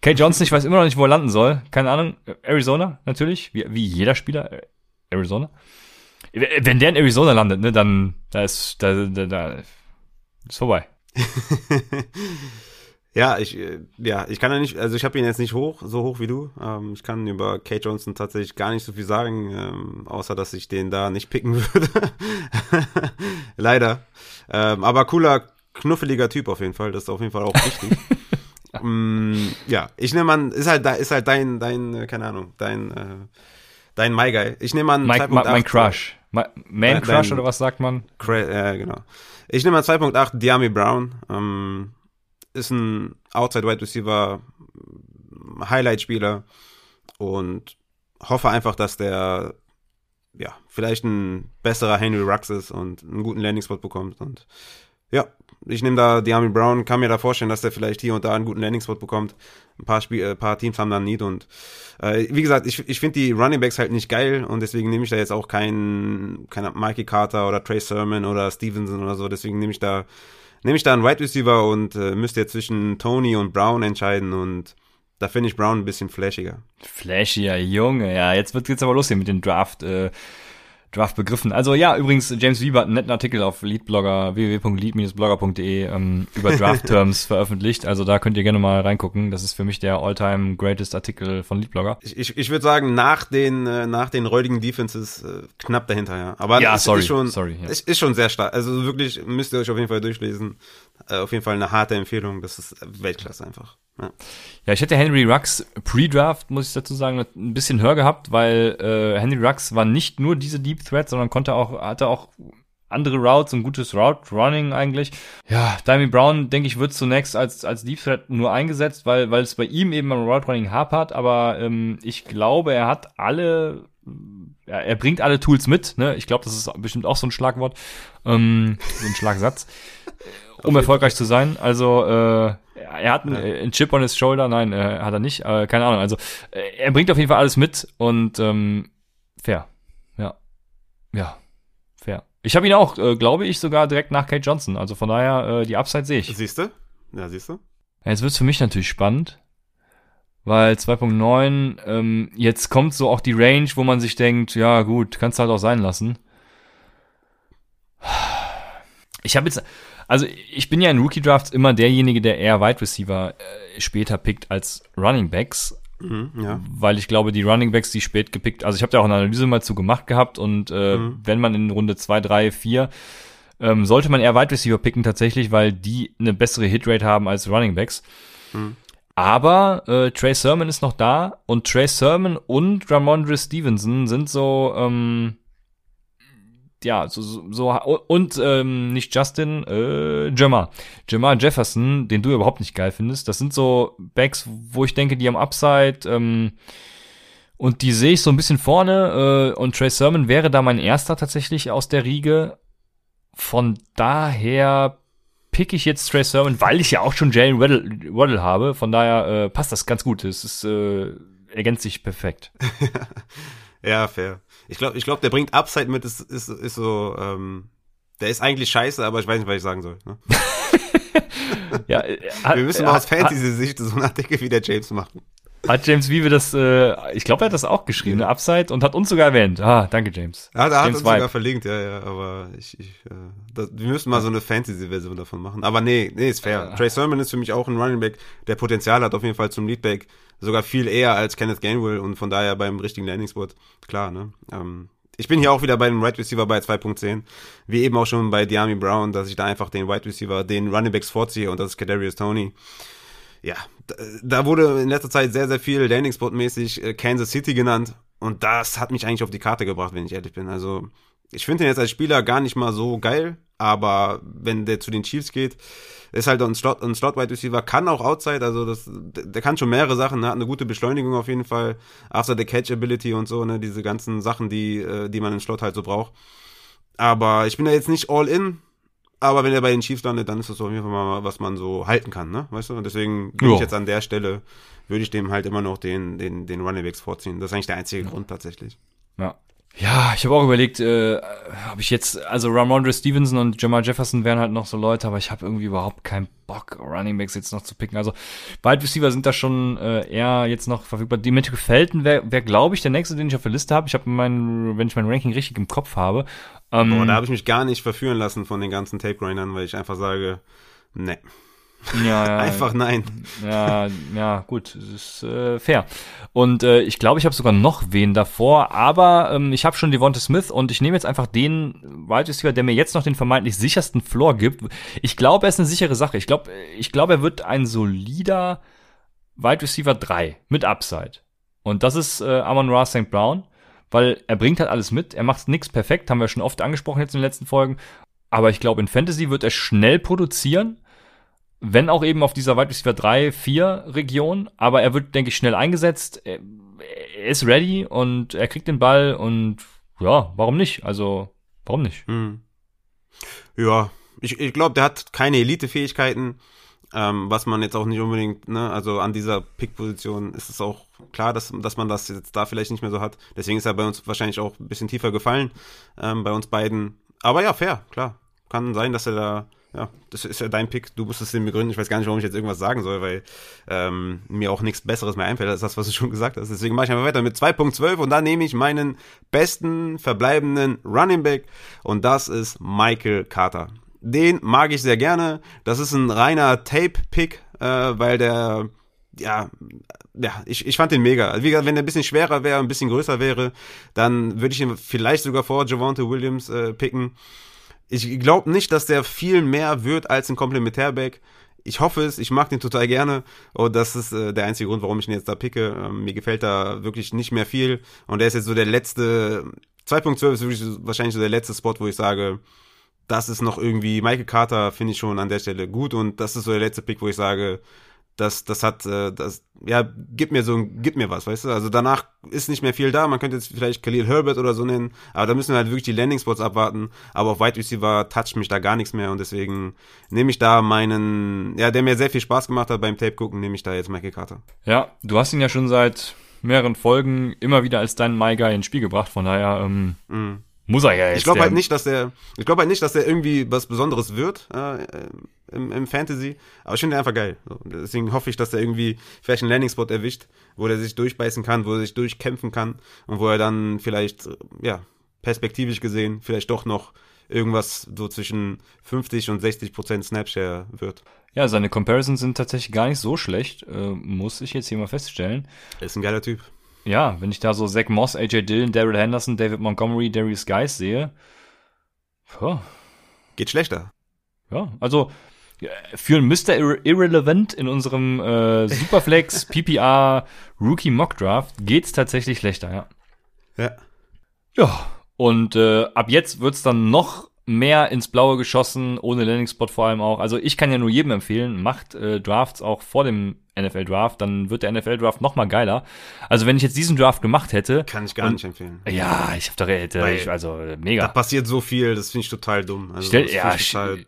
Speaker 1: Kate Johnson, ich weiß immer noch nicht, wo er landen soll. Keine Ahnung. Arizona, natürlich. Wie, wie jeder Spieler. Arizona. Wenn der in Arizona landet, ne, dann, da ist, da, da, da ist vorbei.
Speaker 2: Ja, ich, äh, ja, ich kann ja nicht, also ich habe ihn jetzt nicht hoch, so hoch wie du. Ähm, ich kann über Kate Johnson tatsächlich gar nicht so viel sagen, ähm, außer dass ich den da nicht picken würde. Leider. Ähm, aber cooler, knuffeliger Typ auf jeden Fall. Das ist auf jeden Fall auch wichtig. mm, ja, ich nehme an, ist halt, ist halt dein, dein, äh, keine Ahnung, dein, äh, dein My Guy. Ich nehme an,
Speaker 1: mein, mein Crush. My, Man Crush oder was sagt man?
Speaker 2: Ja, äh, genau. Ich nehme an 2.8 Diami Brown. Ähm, ist ein Outside Wide Receiver, Highlight-Spieler und hoffe einfach, dass der ja, vielleicht ein besserer Henry Rux ist und einen guten Landing-Spot bekommt. Und ja, ich nehme da Diami Brown, kann mir da vorstellen, dass der vielleicht hier und da einen guten Landing-Spot bekommt. Ein paar, Spiel, äh, paar Teams haben da Need und äh, wie gesagt, ich, ich finde die Running Backs halt nicht geil und deswegen nehme ich da jetzt auch keinen, keinen Mikey Carter oder Trey Sermon oder Stevenson oder so. Deswegen nehme ich da nehme ich da einen Wide Receiver und äh, müsste jetzt zwischen Tony und Brown entscheiden und da finde ich Brown ein bisschen flashiger.
Speaker 1: Flashiger, Junge, ja, jetzt wird jetzt aber los hier mit den Draft. Äh Draft begriffen. Also ja, übrigens, James Weaver hat einen netten Artikel auf Leadblogger, www.lead-blogger.de ähm, über Draft-Terms veröffentlicht. Also da könnt ihr gerne mal reingucken. Das ist für mich der all-time greatest Artikel von Leadblogger.
Speaker 2: Ich, ich, ich würde sagen, nach den, äh, nach den räudigen Defenses äh, knapp dahinter, ja. Aber
Speaker 1: ja,
Speaker 2: ist,
Speaker 1: sorry,
Speaker 2: ist schon,
Speaker 1: sorry,
Speaker 2: ja. ist, ist schon sehr stark. Also wirklich müsst ihr euch auf jeden Fall durchlesen. Äh, auf jeden Fall eine harte Empfehlung. Das ist Weltklasse einfach. Ja.
Speaker 1: ja, ich hätte Henry Rux Pre-Draft, muss ich dazu sagen, ein bisschen höher gehabt, weil äh, Henry Rux war nicht nur diese Deep Threat, sondern konnte auch, hatte auch andere Routes und gutes Route Running eigentlich. Ja, Dimey Brown, denke ich, wird zunächst als, als Deep Threat nur eingesetzt, weil, weil es bei ihm eben am Route Running hapert, aber ähm, ich glaube, er hat alle ja, er bringt alle Tools mit, ne? Ich glaube, das ist bestimmt auch so ein Schlagwort, ähm, so ein Schlagsatz, um erfolgreich zu sein. Also äh, er hat einen, ja. einen Chip on his shoulder, nein, äh, hat er nicht, äh, keine Ahnung. Also äh, er bringt auf jeden Fall alles mit und ähm, fair, ja, ja, fair. Ich habe ihn auch, äh, glaube ich, sogar direkt nach Kate Johnson. Also von daher, äh, die Upside sehe ich.
Speaker 2: Siehst du? Ja, siehst du?
Speaker 1: Jetzt wird's für mich natürlich spannend, weil 2.9, ähm, jetzt kommt so auch die Range, wo man sich denkt, ja gut, kannst halt auch sein lassen. Ich habe jetzt, also ich bin ja in Rookie Drafts immer derjenige, der eher Wide Receiver äh, später pickt als Running Backs.
Speaker 2: Mhm, ja.
Speaker 1: Weil ich glaube, die Running Backs, die spät gepickt, also ich habe da auch eine Analyse mal zu gemacht gehabt und äh, mhm. wenn man in Runde 2, 3, 4 ähm, sollte man eher Wide Receiver picken tatsächlich, weil die eine bessere Hitrate haben als Running Backs. Mhm. Aber äh, Trey Sermon ist noch da und Trey Sermon und Ramondre Stevenson sind so, ähm, ja, so, so, so und ähm, nicht Justin, äh, Jamar. Jamar Jefferson, den du überhaupt nicht geil findest. Das sind so Backs, wo ich denke, die am Upside, ähm, und die sehe ich so ein bisschen vorne, äh, und Trey Sermon wäre da mein erster tatsächlich aus der Riege. Von daher pick ich jetzt Trey Sermon, weil ich ja auch schon Jalen Waddle, Waddle habe. Von daher äh, passt das ganz gut. Es ist äh, ergänzt sich perfekt.
Speaker 2: ja, fair. Ich glaube, ich glaub, der bringt Upside mit. Ist, ist, ist so, ähm, der ist eigentlich scheiße, aber ich weiß nicht, was ich sagen soll. Ne?
Speaker 1: ja,
Speaker 2: äh, Wir müssen mal aus Fantasy-Sicht so eine Artikel wie der James machen.
Speaker 1: Hat James Wiebe das, äh, ich glaube, er hat das auch geschrieben, eine Upside und hat uns sogar erwähnt. Ah, danke, James.
Speaker 2: Ja, da
Speaker 1: hat
Speaker 2: uns sogar verlinkt, ja, ja, aber ich, ich äh, das, wir müssen mal so eine Fantasy-Version davon machen. Aber nee, nee, ist fair. Ja. Trey Sermon ist für mich auch ein Running Back, der Potenzial hat auf jeden Fall zum Leadback, sogar viel eher als Kenneth Gainwell und von daher beim richtigen Landing-Spot, klar, ne. Ähm, ich bin hier auch wieder bei dem Wide Receiver bei 2.10, wie eben auch schon bei Diami Brown, dass ich da einfach den Wide Receiver, den Running Backs vorziehe und das ist Kadarius Tony ja, da wurde in letzter Zeit sehr, sehr viel Landing-Spot-mäßig äh, Kansas City genannt. Und das hat mich eigentlich auf die Karte gebracht, wenn ich ehrlich bin. Also, ich finde ihn jetzt als Spieler gar nicht mal so geil, aber wenn der zu den Chiefs geht, ist halt ein Slot, ein Slot Wide Receiver, kann auch Outside, also das, der kann schon mehrere Sachen, ne? hat eine gute Beschleunigung auf jeden Fall, after the Catch Ability und so, ne, diese ganzen Sachen, die, äh, die man im Slot halt so braucht. Aber ich bin da jetzt nicht all in, aber wenn er bei den Chiefs landet, dann ist das auf jeden Fall mal, was man so halten kann, ne? Weißt du? Und deswegen bin ich jetzt an der Stelle, würde ich dem halt immer noch den, den, den Running Backs vorziehen. Das ist eigentlich der einzige ja. Grund tatsächlich.
Speaker 1: Ja. Ja, ich habe auch überlegt, äh, habe ich jetzt, also Ramondre Stevenson und Jamal Jefferson wären halt noch so Leute, aber ich habe irgendwie überhaupt keinen Bock, Running Backs jetzt noch zu picken. Also Wide Receiver sind da schon äh, eher jetzt noch verfügbar. Dimitri Felton wäre, wär, glaube ich, der nächste, den ich auf der Liste habe. Ich habe mein, wenn ich mein Ranking richtig im Kopf habe.
Speaker 2: Ähm, Boah, da habe ich mich gar nicht verführen lassen von den ganzen Tape-Grindern, weil ich einfach sage, ne.
Speaker 1: Ja, ja.
Speaker 2: Einfach nein.
Speaker 1: Ja, ja, gut, das ist äh, fair. Und äh, ich glaube, ich habe sogar noch wen davor, aber ähm, ich habe schon Devonta Smith und ich nehme jetzt einfach den Wide Receiver, der mir jetzt noch den vermeintlich sichersten Floor gibt. Ich glaube, er ist eine sichere Sache. Ich glaube, ich glaube, er wird ein solider Wide Receiver 3 mit Upside. Und das ist äh, Amon Ra St. Brown, weil er bringt halt alles mit. Er macht nichts perfekt, haben wir schon oft angesprochen jetzt in den letzten Folgen. Aber ich glaube, in Fantasy wird er schnell produzieren wenn auch eben auf dieser Wide Receiver 3, 4 Region, aber er wird, denke ich, schnell eingesetzt. Er, ist ready und er kriegt den Ball und ja, warum nicht? Also, warum nicht? Hm.
Speaker 2: Ja, ich, ich glaube, der hat keine Elite-Fähigkeiten, ähm, was man jetzt auch nicht unbedingt, ne, also an dieser Pick-Position ist es auch klar, dass, dass man das jetzt da vielleicht nicht mehr so hat. Deswegen ist er bei uns wahrscheinlich auch ein bisschen tiefer gefallen, ähm, bei uns beiden. Aber ja, fair, klar. Kann sein, dass er da ja, das ist ja dein Pick. Du musst es den begründen. Ich weiß gar nicht, warum ich jetzt irgendwas sagen soll, weil ähm, mir auch nichts Besseres mehr einfällt als das, was du schon gesagt hast. Deswegen mache ich einfach weiter mit 2.12 und dann nehme ich meinen besten verbleibenden Running Back und das ist Michael Carter. Den mag ich sehr gerne. Das ist ein reiner Tape-Pick, äh, weil der, ja, ja, ich, ich fand den mega. Wie gesagt, wenn der ein bisschen schwerer wäre, ein bisschen größer wäre, dann würde ich ihn vielleicht sogar vor Javante Williams äh, picken. Ich glaube nicht, dass der viel mehr wird als ein Komplementärback. Ich hoffe es, ich mag den total gerne und das ist äh, der einzige Grund, warum ich ihn jetzt da picke. Ähm, mir gefällt da wirklich nicht mehr viel und er ist jetzt so der letzte, 2.12 ist wirklich wahrscheinlich so der letzte Spot, wo ich sage, das ist noch irgendwie, Michael Carter finde ich schon an der Stelle gut und das ist so der letzte Pick, wo ich sage, das, das hat, äh, das, ja, gib mir so, gib mir was, weißt du? Also danach ist nicht mehr viel da. Man könnte jetzt vielleicht Khalil Herbert oder so nennen, aber da müssen wir halt wirklich die Landing Spots abwarten. Aber auf Wide Receiver toucht mich da gar nichts mehr und deswegen nehme ich da meinen, ja, der mir sehr viel Spaß gemacht hat beim Tape gucken, nehme ich da jetzt Michael Carter.
Speaker 1: Ja, du hast ihn ja schon seit mehreren Folgen immer wieder als deinen My Guy ins Spiel gebracht, von daher, ähm, mm. Muss er ja jetzt.
Speaker 2: Ich glaube halt nicht, dass der, ich glaube halt nicht, dass der irgendwie was Besonderes wird äh, im, im Fantasy. Aber ich finde den einfach geil. Deswegen hoffe ich, dass er irgendwie vielleicht einen Landing Spot erwischt, wo er sich durchbeißen kann, wo er sich durchkämpfen kann und wo er dann vielleicht, ja, perspektivisch gesehen, vielleicht doch noch irgendwas so zwischen 50 und 60 Prozent Snapshare wird.
Speaker 1: Ja, seine Comparisons sind tatsächlich gar nicht so schlecht, äh, muss ich jetzt hier mal feststellen.
Speaker 2: Er ist ein geiler Typ
Speaker 1: ja, wenn ich da so Zach Moss, AJ Dillon, Daryl Henderson, David Montgomery, Darius Guys sehe,
Speaker 2: oh. geht schlechter.
Speaker 1: Ja, also für einen Mr. Irre Irrelevant in unserem äh, Superflex PPR Rookie Mock Draft geht's tatsächlich schlechter, ja.
Speaker 2: Ja.
Speaker 1: Ja, und äh, ab jetzt wird's dann noch mehr ins Blaue geschossen, ohne Landing Spot vor allem auch. Also ich kann ja nur jedem empfehlen, macht äh, Drafts auch vor dem NFL Draft, dann wird der NFL Draft noch mal geiler. Also wenn ich jetzt diesen Draft gemacht hätte,
Speaker 2: kann ich gar und, nicht empfehlen.
Speaker 1: Ja, ich habe doch hätte, ich, also mega.
Speaker 2: Da passiert so viel, das finde ich total dumm. Also,
Speaker 1: stell, ja, total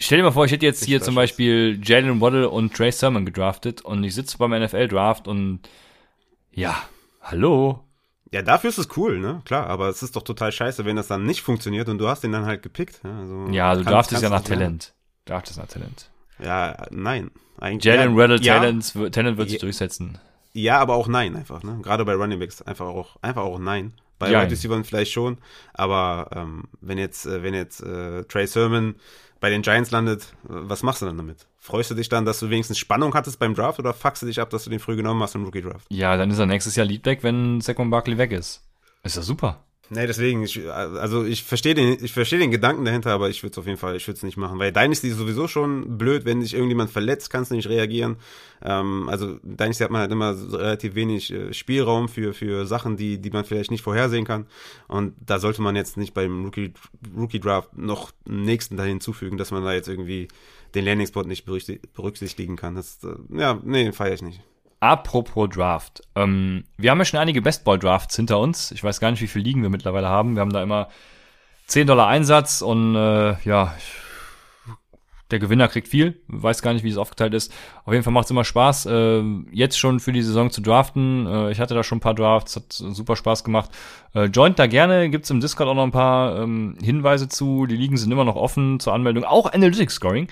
Speaker 1: stell dir mal vor, ich hätte jetzt hier zum Beispiel Jalen Waddle und Trey Sermon gedraftet und ich sitze beim NFL Draft und ja, hallo,
Speaker 2: ja, dafür ist es cool, ne? Klar, aber es ist doch total scheiße, wenn das dann nicht funktioniert und du hast den dann halt gepickt.
Speaker 1: Ja, also ja du darfst es ja nach Talent. Du darfst es nach Talent.
Speaker 2: Ja, nein.
Speaker 1: Eigentlich, Jalen ja, Riddle, ja, Talent, wird sich durchsetzen.
Speaker 2: Ja, aber auch nein einfach, ne? Gerade bei Running Backs einfach auch, einfach auch nein. Bei ja, Wide Receivers vielleicht schon, aber ähm, wenn jetzt, äh, wenn jetzt äh, Trey Sermon bei den Giants landet, was machst du dann damit? Freust du dich dann, dass du wenigstens Spannung hattest beim Draft oder fuckst du dich ab, dass du den früh genommen hast im Rookie Draft?
Speaker 1: Ja, dann ist er nächstes Jahr Leadback, wenn Saquon Barkley weg ist. Ist ja super.
Speaker 2: Nee, deswegen, ich, also ich verstehe den, ich verstehe den Gedanken dahinter, aber ich würde es auf jeden Fall, ich würde es nicht machen, weil Dynasty ist sowieso schon blöd, wenn sich irgendjemand verletzt, kannst du nicht reagieren. Ähm, also Dynasty hat man halt immer relativ wenig äh, Spielraum für, für Sachen, die, die man vielleicht nicht vorhersehen kann. Und da sollte man jetzt nicht beim Rookie, Rookie Draft noch einen nächsten da hinzufügen, dass man da jetzt irgendwie den Landing Spot nicht berücksichtigen kann. Das, äh, ja, nee, feiere ich nicht.
Speaker 1: Apropos Draft. Ähm, wir haben ja schon einige Bestball-Drafts hinter uns. Ich weiß gar nicht, wie viele Ligen wir mittlerweile haben. Wir haben da immer 10 Dollar Einsatz und äh, ja, der Gewinner kriegt viel. Weiß gar nicht, wie es aufgeteilt ist. Auf jeden Fall macht es immer Spaß, äh, jetzt schon für die Saison zu draften. Äh, ich hatte da schon ein paar Drafts, hat super Spaß gemacht. Äh, joint da gerne, gibt's im Discord auch noch ein paar ähm, Hinweise zu. Die Ligen sind immer noch offen zur Anmeldung, auch Analytics Scoring.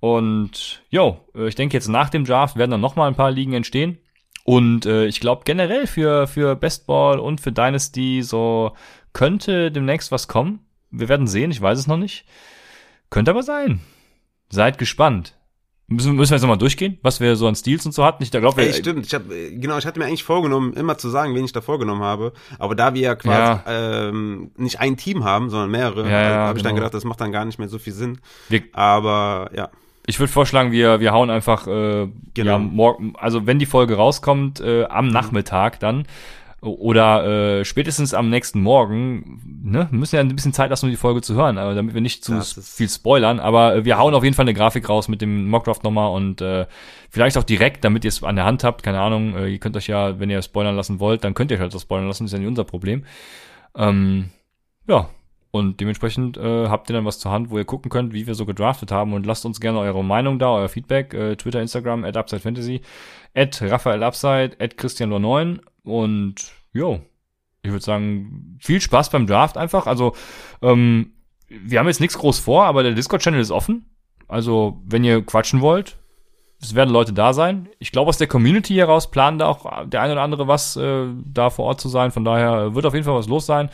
Speaker 1: Und jo, äh, ich denke jetzt nach dem Draft werden dann nochmal ein paar Ligen entstehen. Und äh, ich glaube generell für, für Bestball und für Dynasty so könnte demnächst was kommen. Wir werden sehen, ich weiß es noch nicht. Könnte aber sein. Seid gespannt. Müssen, müssen wir jetzt nochmal durchgehen, was wir so an Steals und so hatten? Ich glaube,
Speaker 2: Ey, stimmt. Ich hab, genau, ich hatte mir eigentlich vorgenommen, immer zu sagen, wen ich da vorgenommen habe. Aber da wir ja quasi ja. Ähm, nicht ein Team haben, sondern mehrere, ja, ja, habe ich genau. dann gedacht, das macht dann gar nicht mehr so viel Sinn. Wir, aber ja.
Speaker 1: Ich würde vorschlagen, wir, wir hauen einfach, äh, genau. ja, morgen, also wenn die Folge rauskommt, äh, am mhm. Nachmittag dann oder äh, spätestens am nächsten Morgen, ne, wir müssen ja ein bisschen Zeit lassen, um die Folge zu hören, aber damit wir nicht zu viel spoilern, aber äh, wir hauen auf jeden Fall eine Grafik raus mit dem Mockdraft nochmal und äh, vielleicht auch direkt, damit ihr es an der Hand habt, keine Ahnung, äh, ihr könnt euch ja, wenn ihr spoilern lassen wollt, dann könnt ihr euch halt das spoilern lassen, ist ja nicht unser Problem. Ähm, ja, und dementsprechend äh, habt ihr dann was zur Hand, wo ihr gucken könnt, wie wir so gedraftet haben. Und lasst uns gerne eure Meinung da, euer Feedback. Äh, Twitter, Instagram, at UpsideFantasy, at RaphaelUpside, at Christian9. Und jo, ich würde sagen, viel Spaß beim Draft einfach. Also, ähm, wir haben jetzt nichts groß vor, aber der Discord-Channel ist offen. Also, wenn ihr quatschen wollt, es werden Leute da sein. Ich glaube, aus der Community heraus planen da auch der eine oder andere was, äh, da vor Ort zu sein. Von daher wird auf jeden Fall was los sein.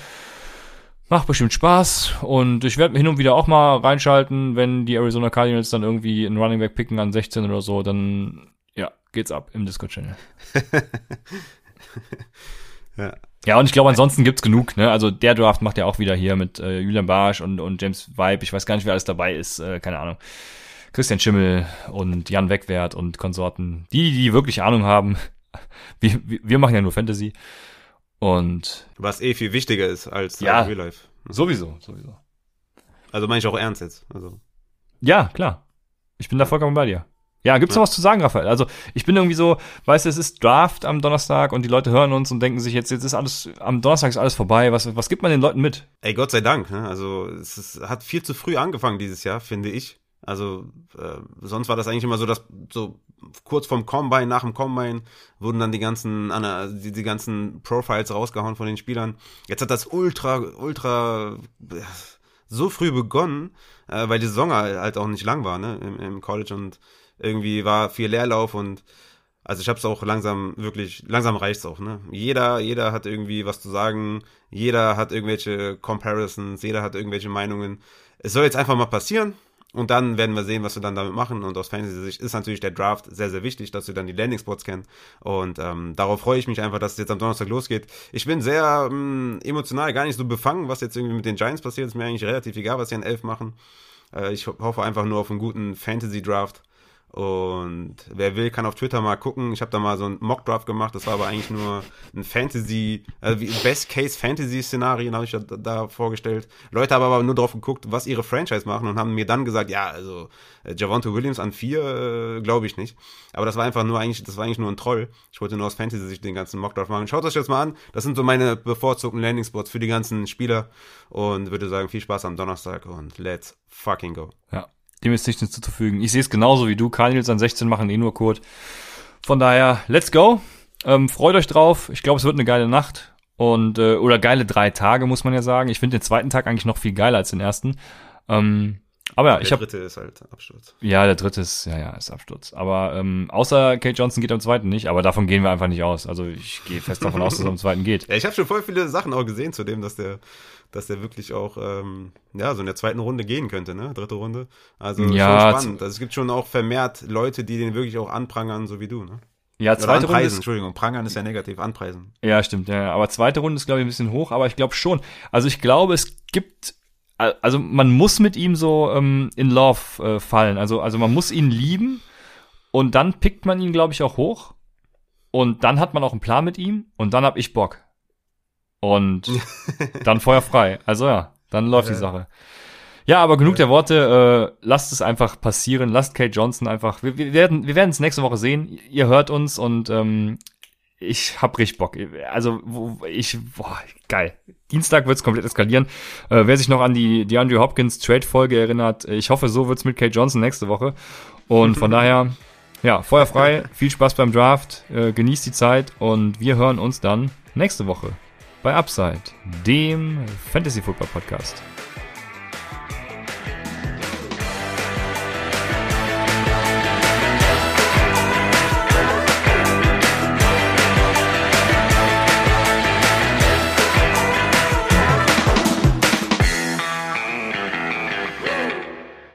Speaker 1: Macht bestimmt Spaß und ich werde hin und wieder auch mal reinschalten, wenn die Arizona Cardinals dann irgendwie einen Running Back picken an 16 oder so, dann ja, geht's ab im Discord-Channel. ja. ja, und ich glaube, ansonsten gibt's genug, ne? Also der Draft macht ja auch wieder hier mit äh, Julian Barsch und, und James Vibe, ich weiß gar nicht, wer alles dabei ist, äh, keine Ahnung. Christian Schimmel und Jan Wegwert und Konsorten. Die, die wirklich Ahnung haben. Wir, wir machen ja nur Fantasy. Und
Speaker 2: was eh viel wichtiger ist als
Speaker 1: ja, Real Life. Sowieso, sowieso.
Speaker 2: Also meine ich auch ernst jetzt. Also.
Speaker 1: Ja, klar. Ich bin da vollkommen bei dir. Ja, gibt's noch was zu sagen, Raphael? Also, ich bin irgendwie so, weißt du, es ist Draft am Donnerstag und die Leute hören uns und denken sich jetzt, jetzt ist alles, am Donnerstag ist alles vorbei. Was, was gibt man den Leuten mit?
Speaker 2: Ey, Gott sei Dank. Ne? Also, es ist, hat viel zu früh angefangen dieses Jahr, finde ich. Also, äh, sonst war das eigentlich immer so, dass so kurz vorm Combine, nach dem Combine, wurden dann die ganzen, die, die ganzen Profiles rausgehauen von den Spielern. Jetzt hat das ultra, ultra, so früh begonnen, äh, weil die Saison halt auch nicht lang war, ne, im, im College und irgendwie war viel Leerlauf und also ich habe es auch langsam wirklich langsam reicht's auch ne. Jeder jeder hat irgendwie was zu sagen jeder hat irgendwelche Comparisons jeder hat irgendwelche Meinungen. Es soll jetzt einfach mal passieren und dann werden wir sehen, was wir dann damit machen. Und aus Fantasy-Sicht ist natürlich der Draft sehr, sehr wichtig, dass wir dann die Landing-Spots kennen. Und ähm, darauf freue ich mich einfach, dass es jetzt am Donnerstag losgeht. Ich bin sehr ähm, emotional, gar nicht so befangen, was jetzt irgendwie mit den Giants passiert. Ist mir eigentlich relativ egal, was sie an elf machen. Äh, ich hoffe einfach nur auf einen guten Fantasy-Draft. Und wer will, kann auf Twitter mal gucken. Ich habe da mal so ein Mock-Draft gemacht. Das war aber eigentlich nur ein Fantasy, äh, Best-Case-Fantasy-Szenarien habe ich da, da, vorgestellt. Leute haben aber nur drauf geguckt, was ihre Franchise machen und haben mir dann gesagt, ja, also äh, Javonte Williams an vier, äh, glaube ich nicht. Aber das war einfach nur eigentlich, das war eigentlich nur ein Troll. Ich wollte nur aus Fantasy-Sicht den ganzen Mock-Draft machen. Schaut euch das mal an. Das sind so meine bevorzugten Landing-Spots für die ganzen Spieler. Und würde sagen, viel Spaß am Donnerstag und let's fucking go.
Speaker 1: Ja. Dem ist nichts hinzuzufügen. Ich sehe es genauso wie du. Cardinals an 16 machen eh nur Code. Von daher, let's go. Ähm, freut euch drauf. Ich glaube, es wird eine geile Nacht. Und, äh, oder geile drei Tage, muss man ja sagen. Ich finde den zweiten Tag eigentlich noch viel geiler als den ersten. Ähm, aber ja,
Speaker 2: der
Speaker 1: ich habe.
Speaker 2: Der dritte ist halt Absturz.
Speaker 1: Ja, der dritte ist, ja, ja, ist Absturz. Aber ähm, außer Kate Johnson geht am zweiten nicht, aber davon gehen wir einfach nicht aus. Also ich gehe fest davon aus, dass er am zweiten geht.
Speaker 2: Ja, ich habe schon voll viele Sachen auch gesehen zu dem, dass der dass der wirklich auch ähm, ja so in der zweiten Runde gehen könnte, ne? Dritte Runde. Also
Speaker 1: ja,
Speaker 2: schon spannend. Also es gibt schon auch vermehrt Leute, die den wirklich auch anprangern, so wie du, ne?
Speaker 1: Ja, zweite
Speaker 2: Runde.
Speaker 1: Ist,
Speaker 2: Entschuldigung, prangern ist ja negativ, anpreisen.
Speaker 1: Ja, stimmt, ja. Aber zweite Runde ist, glaube ich, ein bisschen hoch, aber ich glaube schon. Also ich glaube, es gibt, also man muss mit ihm so ähm, in Love äh, fallen. Also, also man muss ihn lieben und dann pickt man ihn, glaube ich, auch hoch. Und dann hat man auch einen Plan mit ihm und dann hab ich Bock. Und dann Feuer frei. Also ja, dann läuft ja. die Sache. Ja, aber genug der Worte. Äh, lasst es einfach passieren. Lasst Kate Johnson einfach. Wir, wir werden, wir werden es nächste Woche sehen. Ihr hört uns und ähm, ich hab richtig Bock. Also ich, boah, geil. Dienstag wird's komplett eskalieren. Äh, wer sich noch an die Andrew Hopkins Trade Folge erinnert, ich hoffe, so wird's mit Kate Johnson nächste Woche. Und von daher, ja, Feuer frei. Viel Spaß beim Draft. Äh, genießt die Zeit und wir hören uns dann nächste Woche bei Upside, dem Fantasy Football Podcast.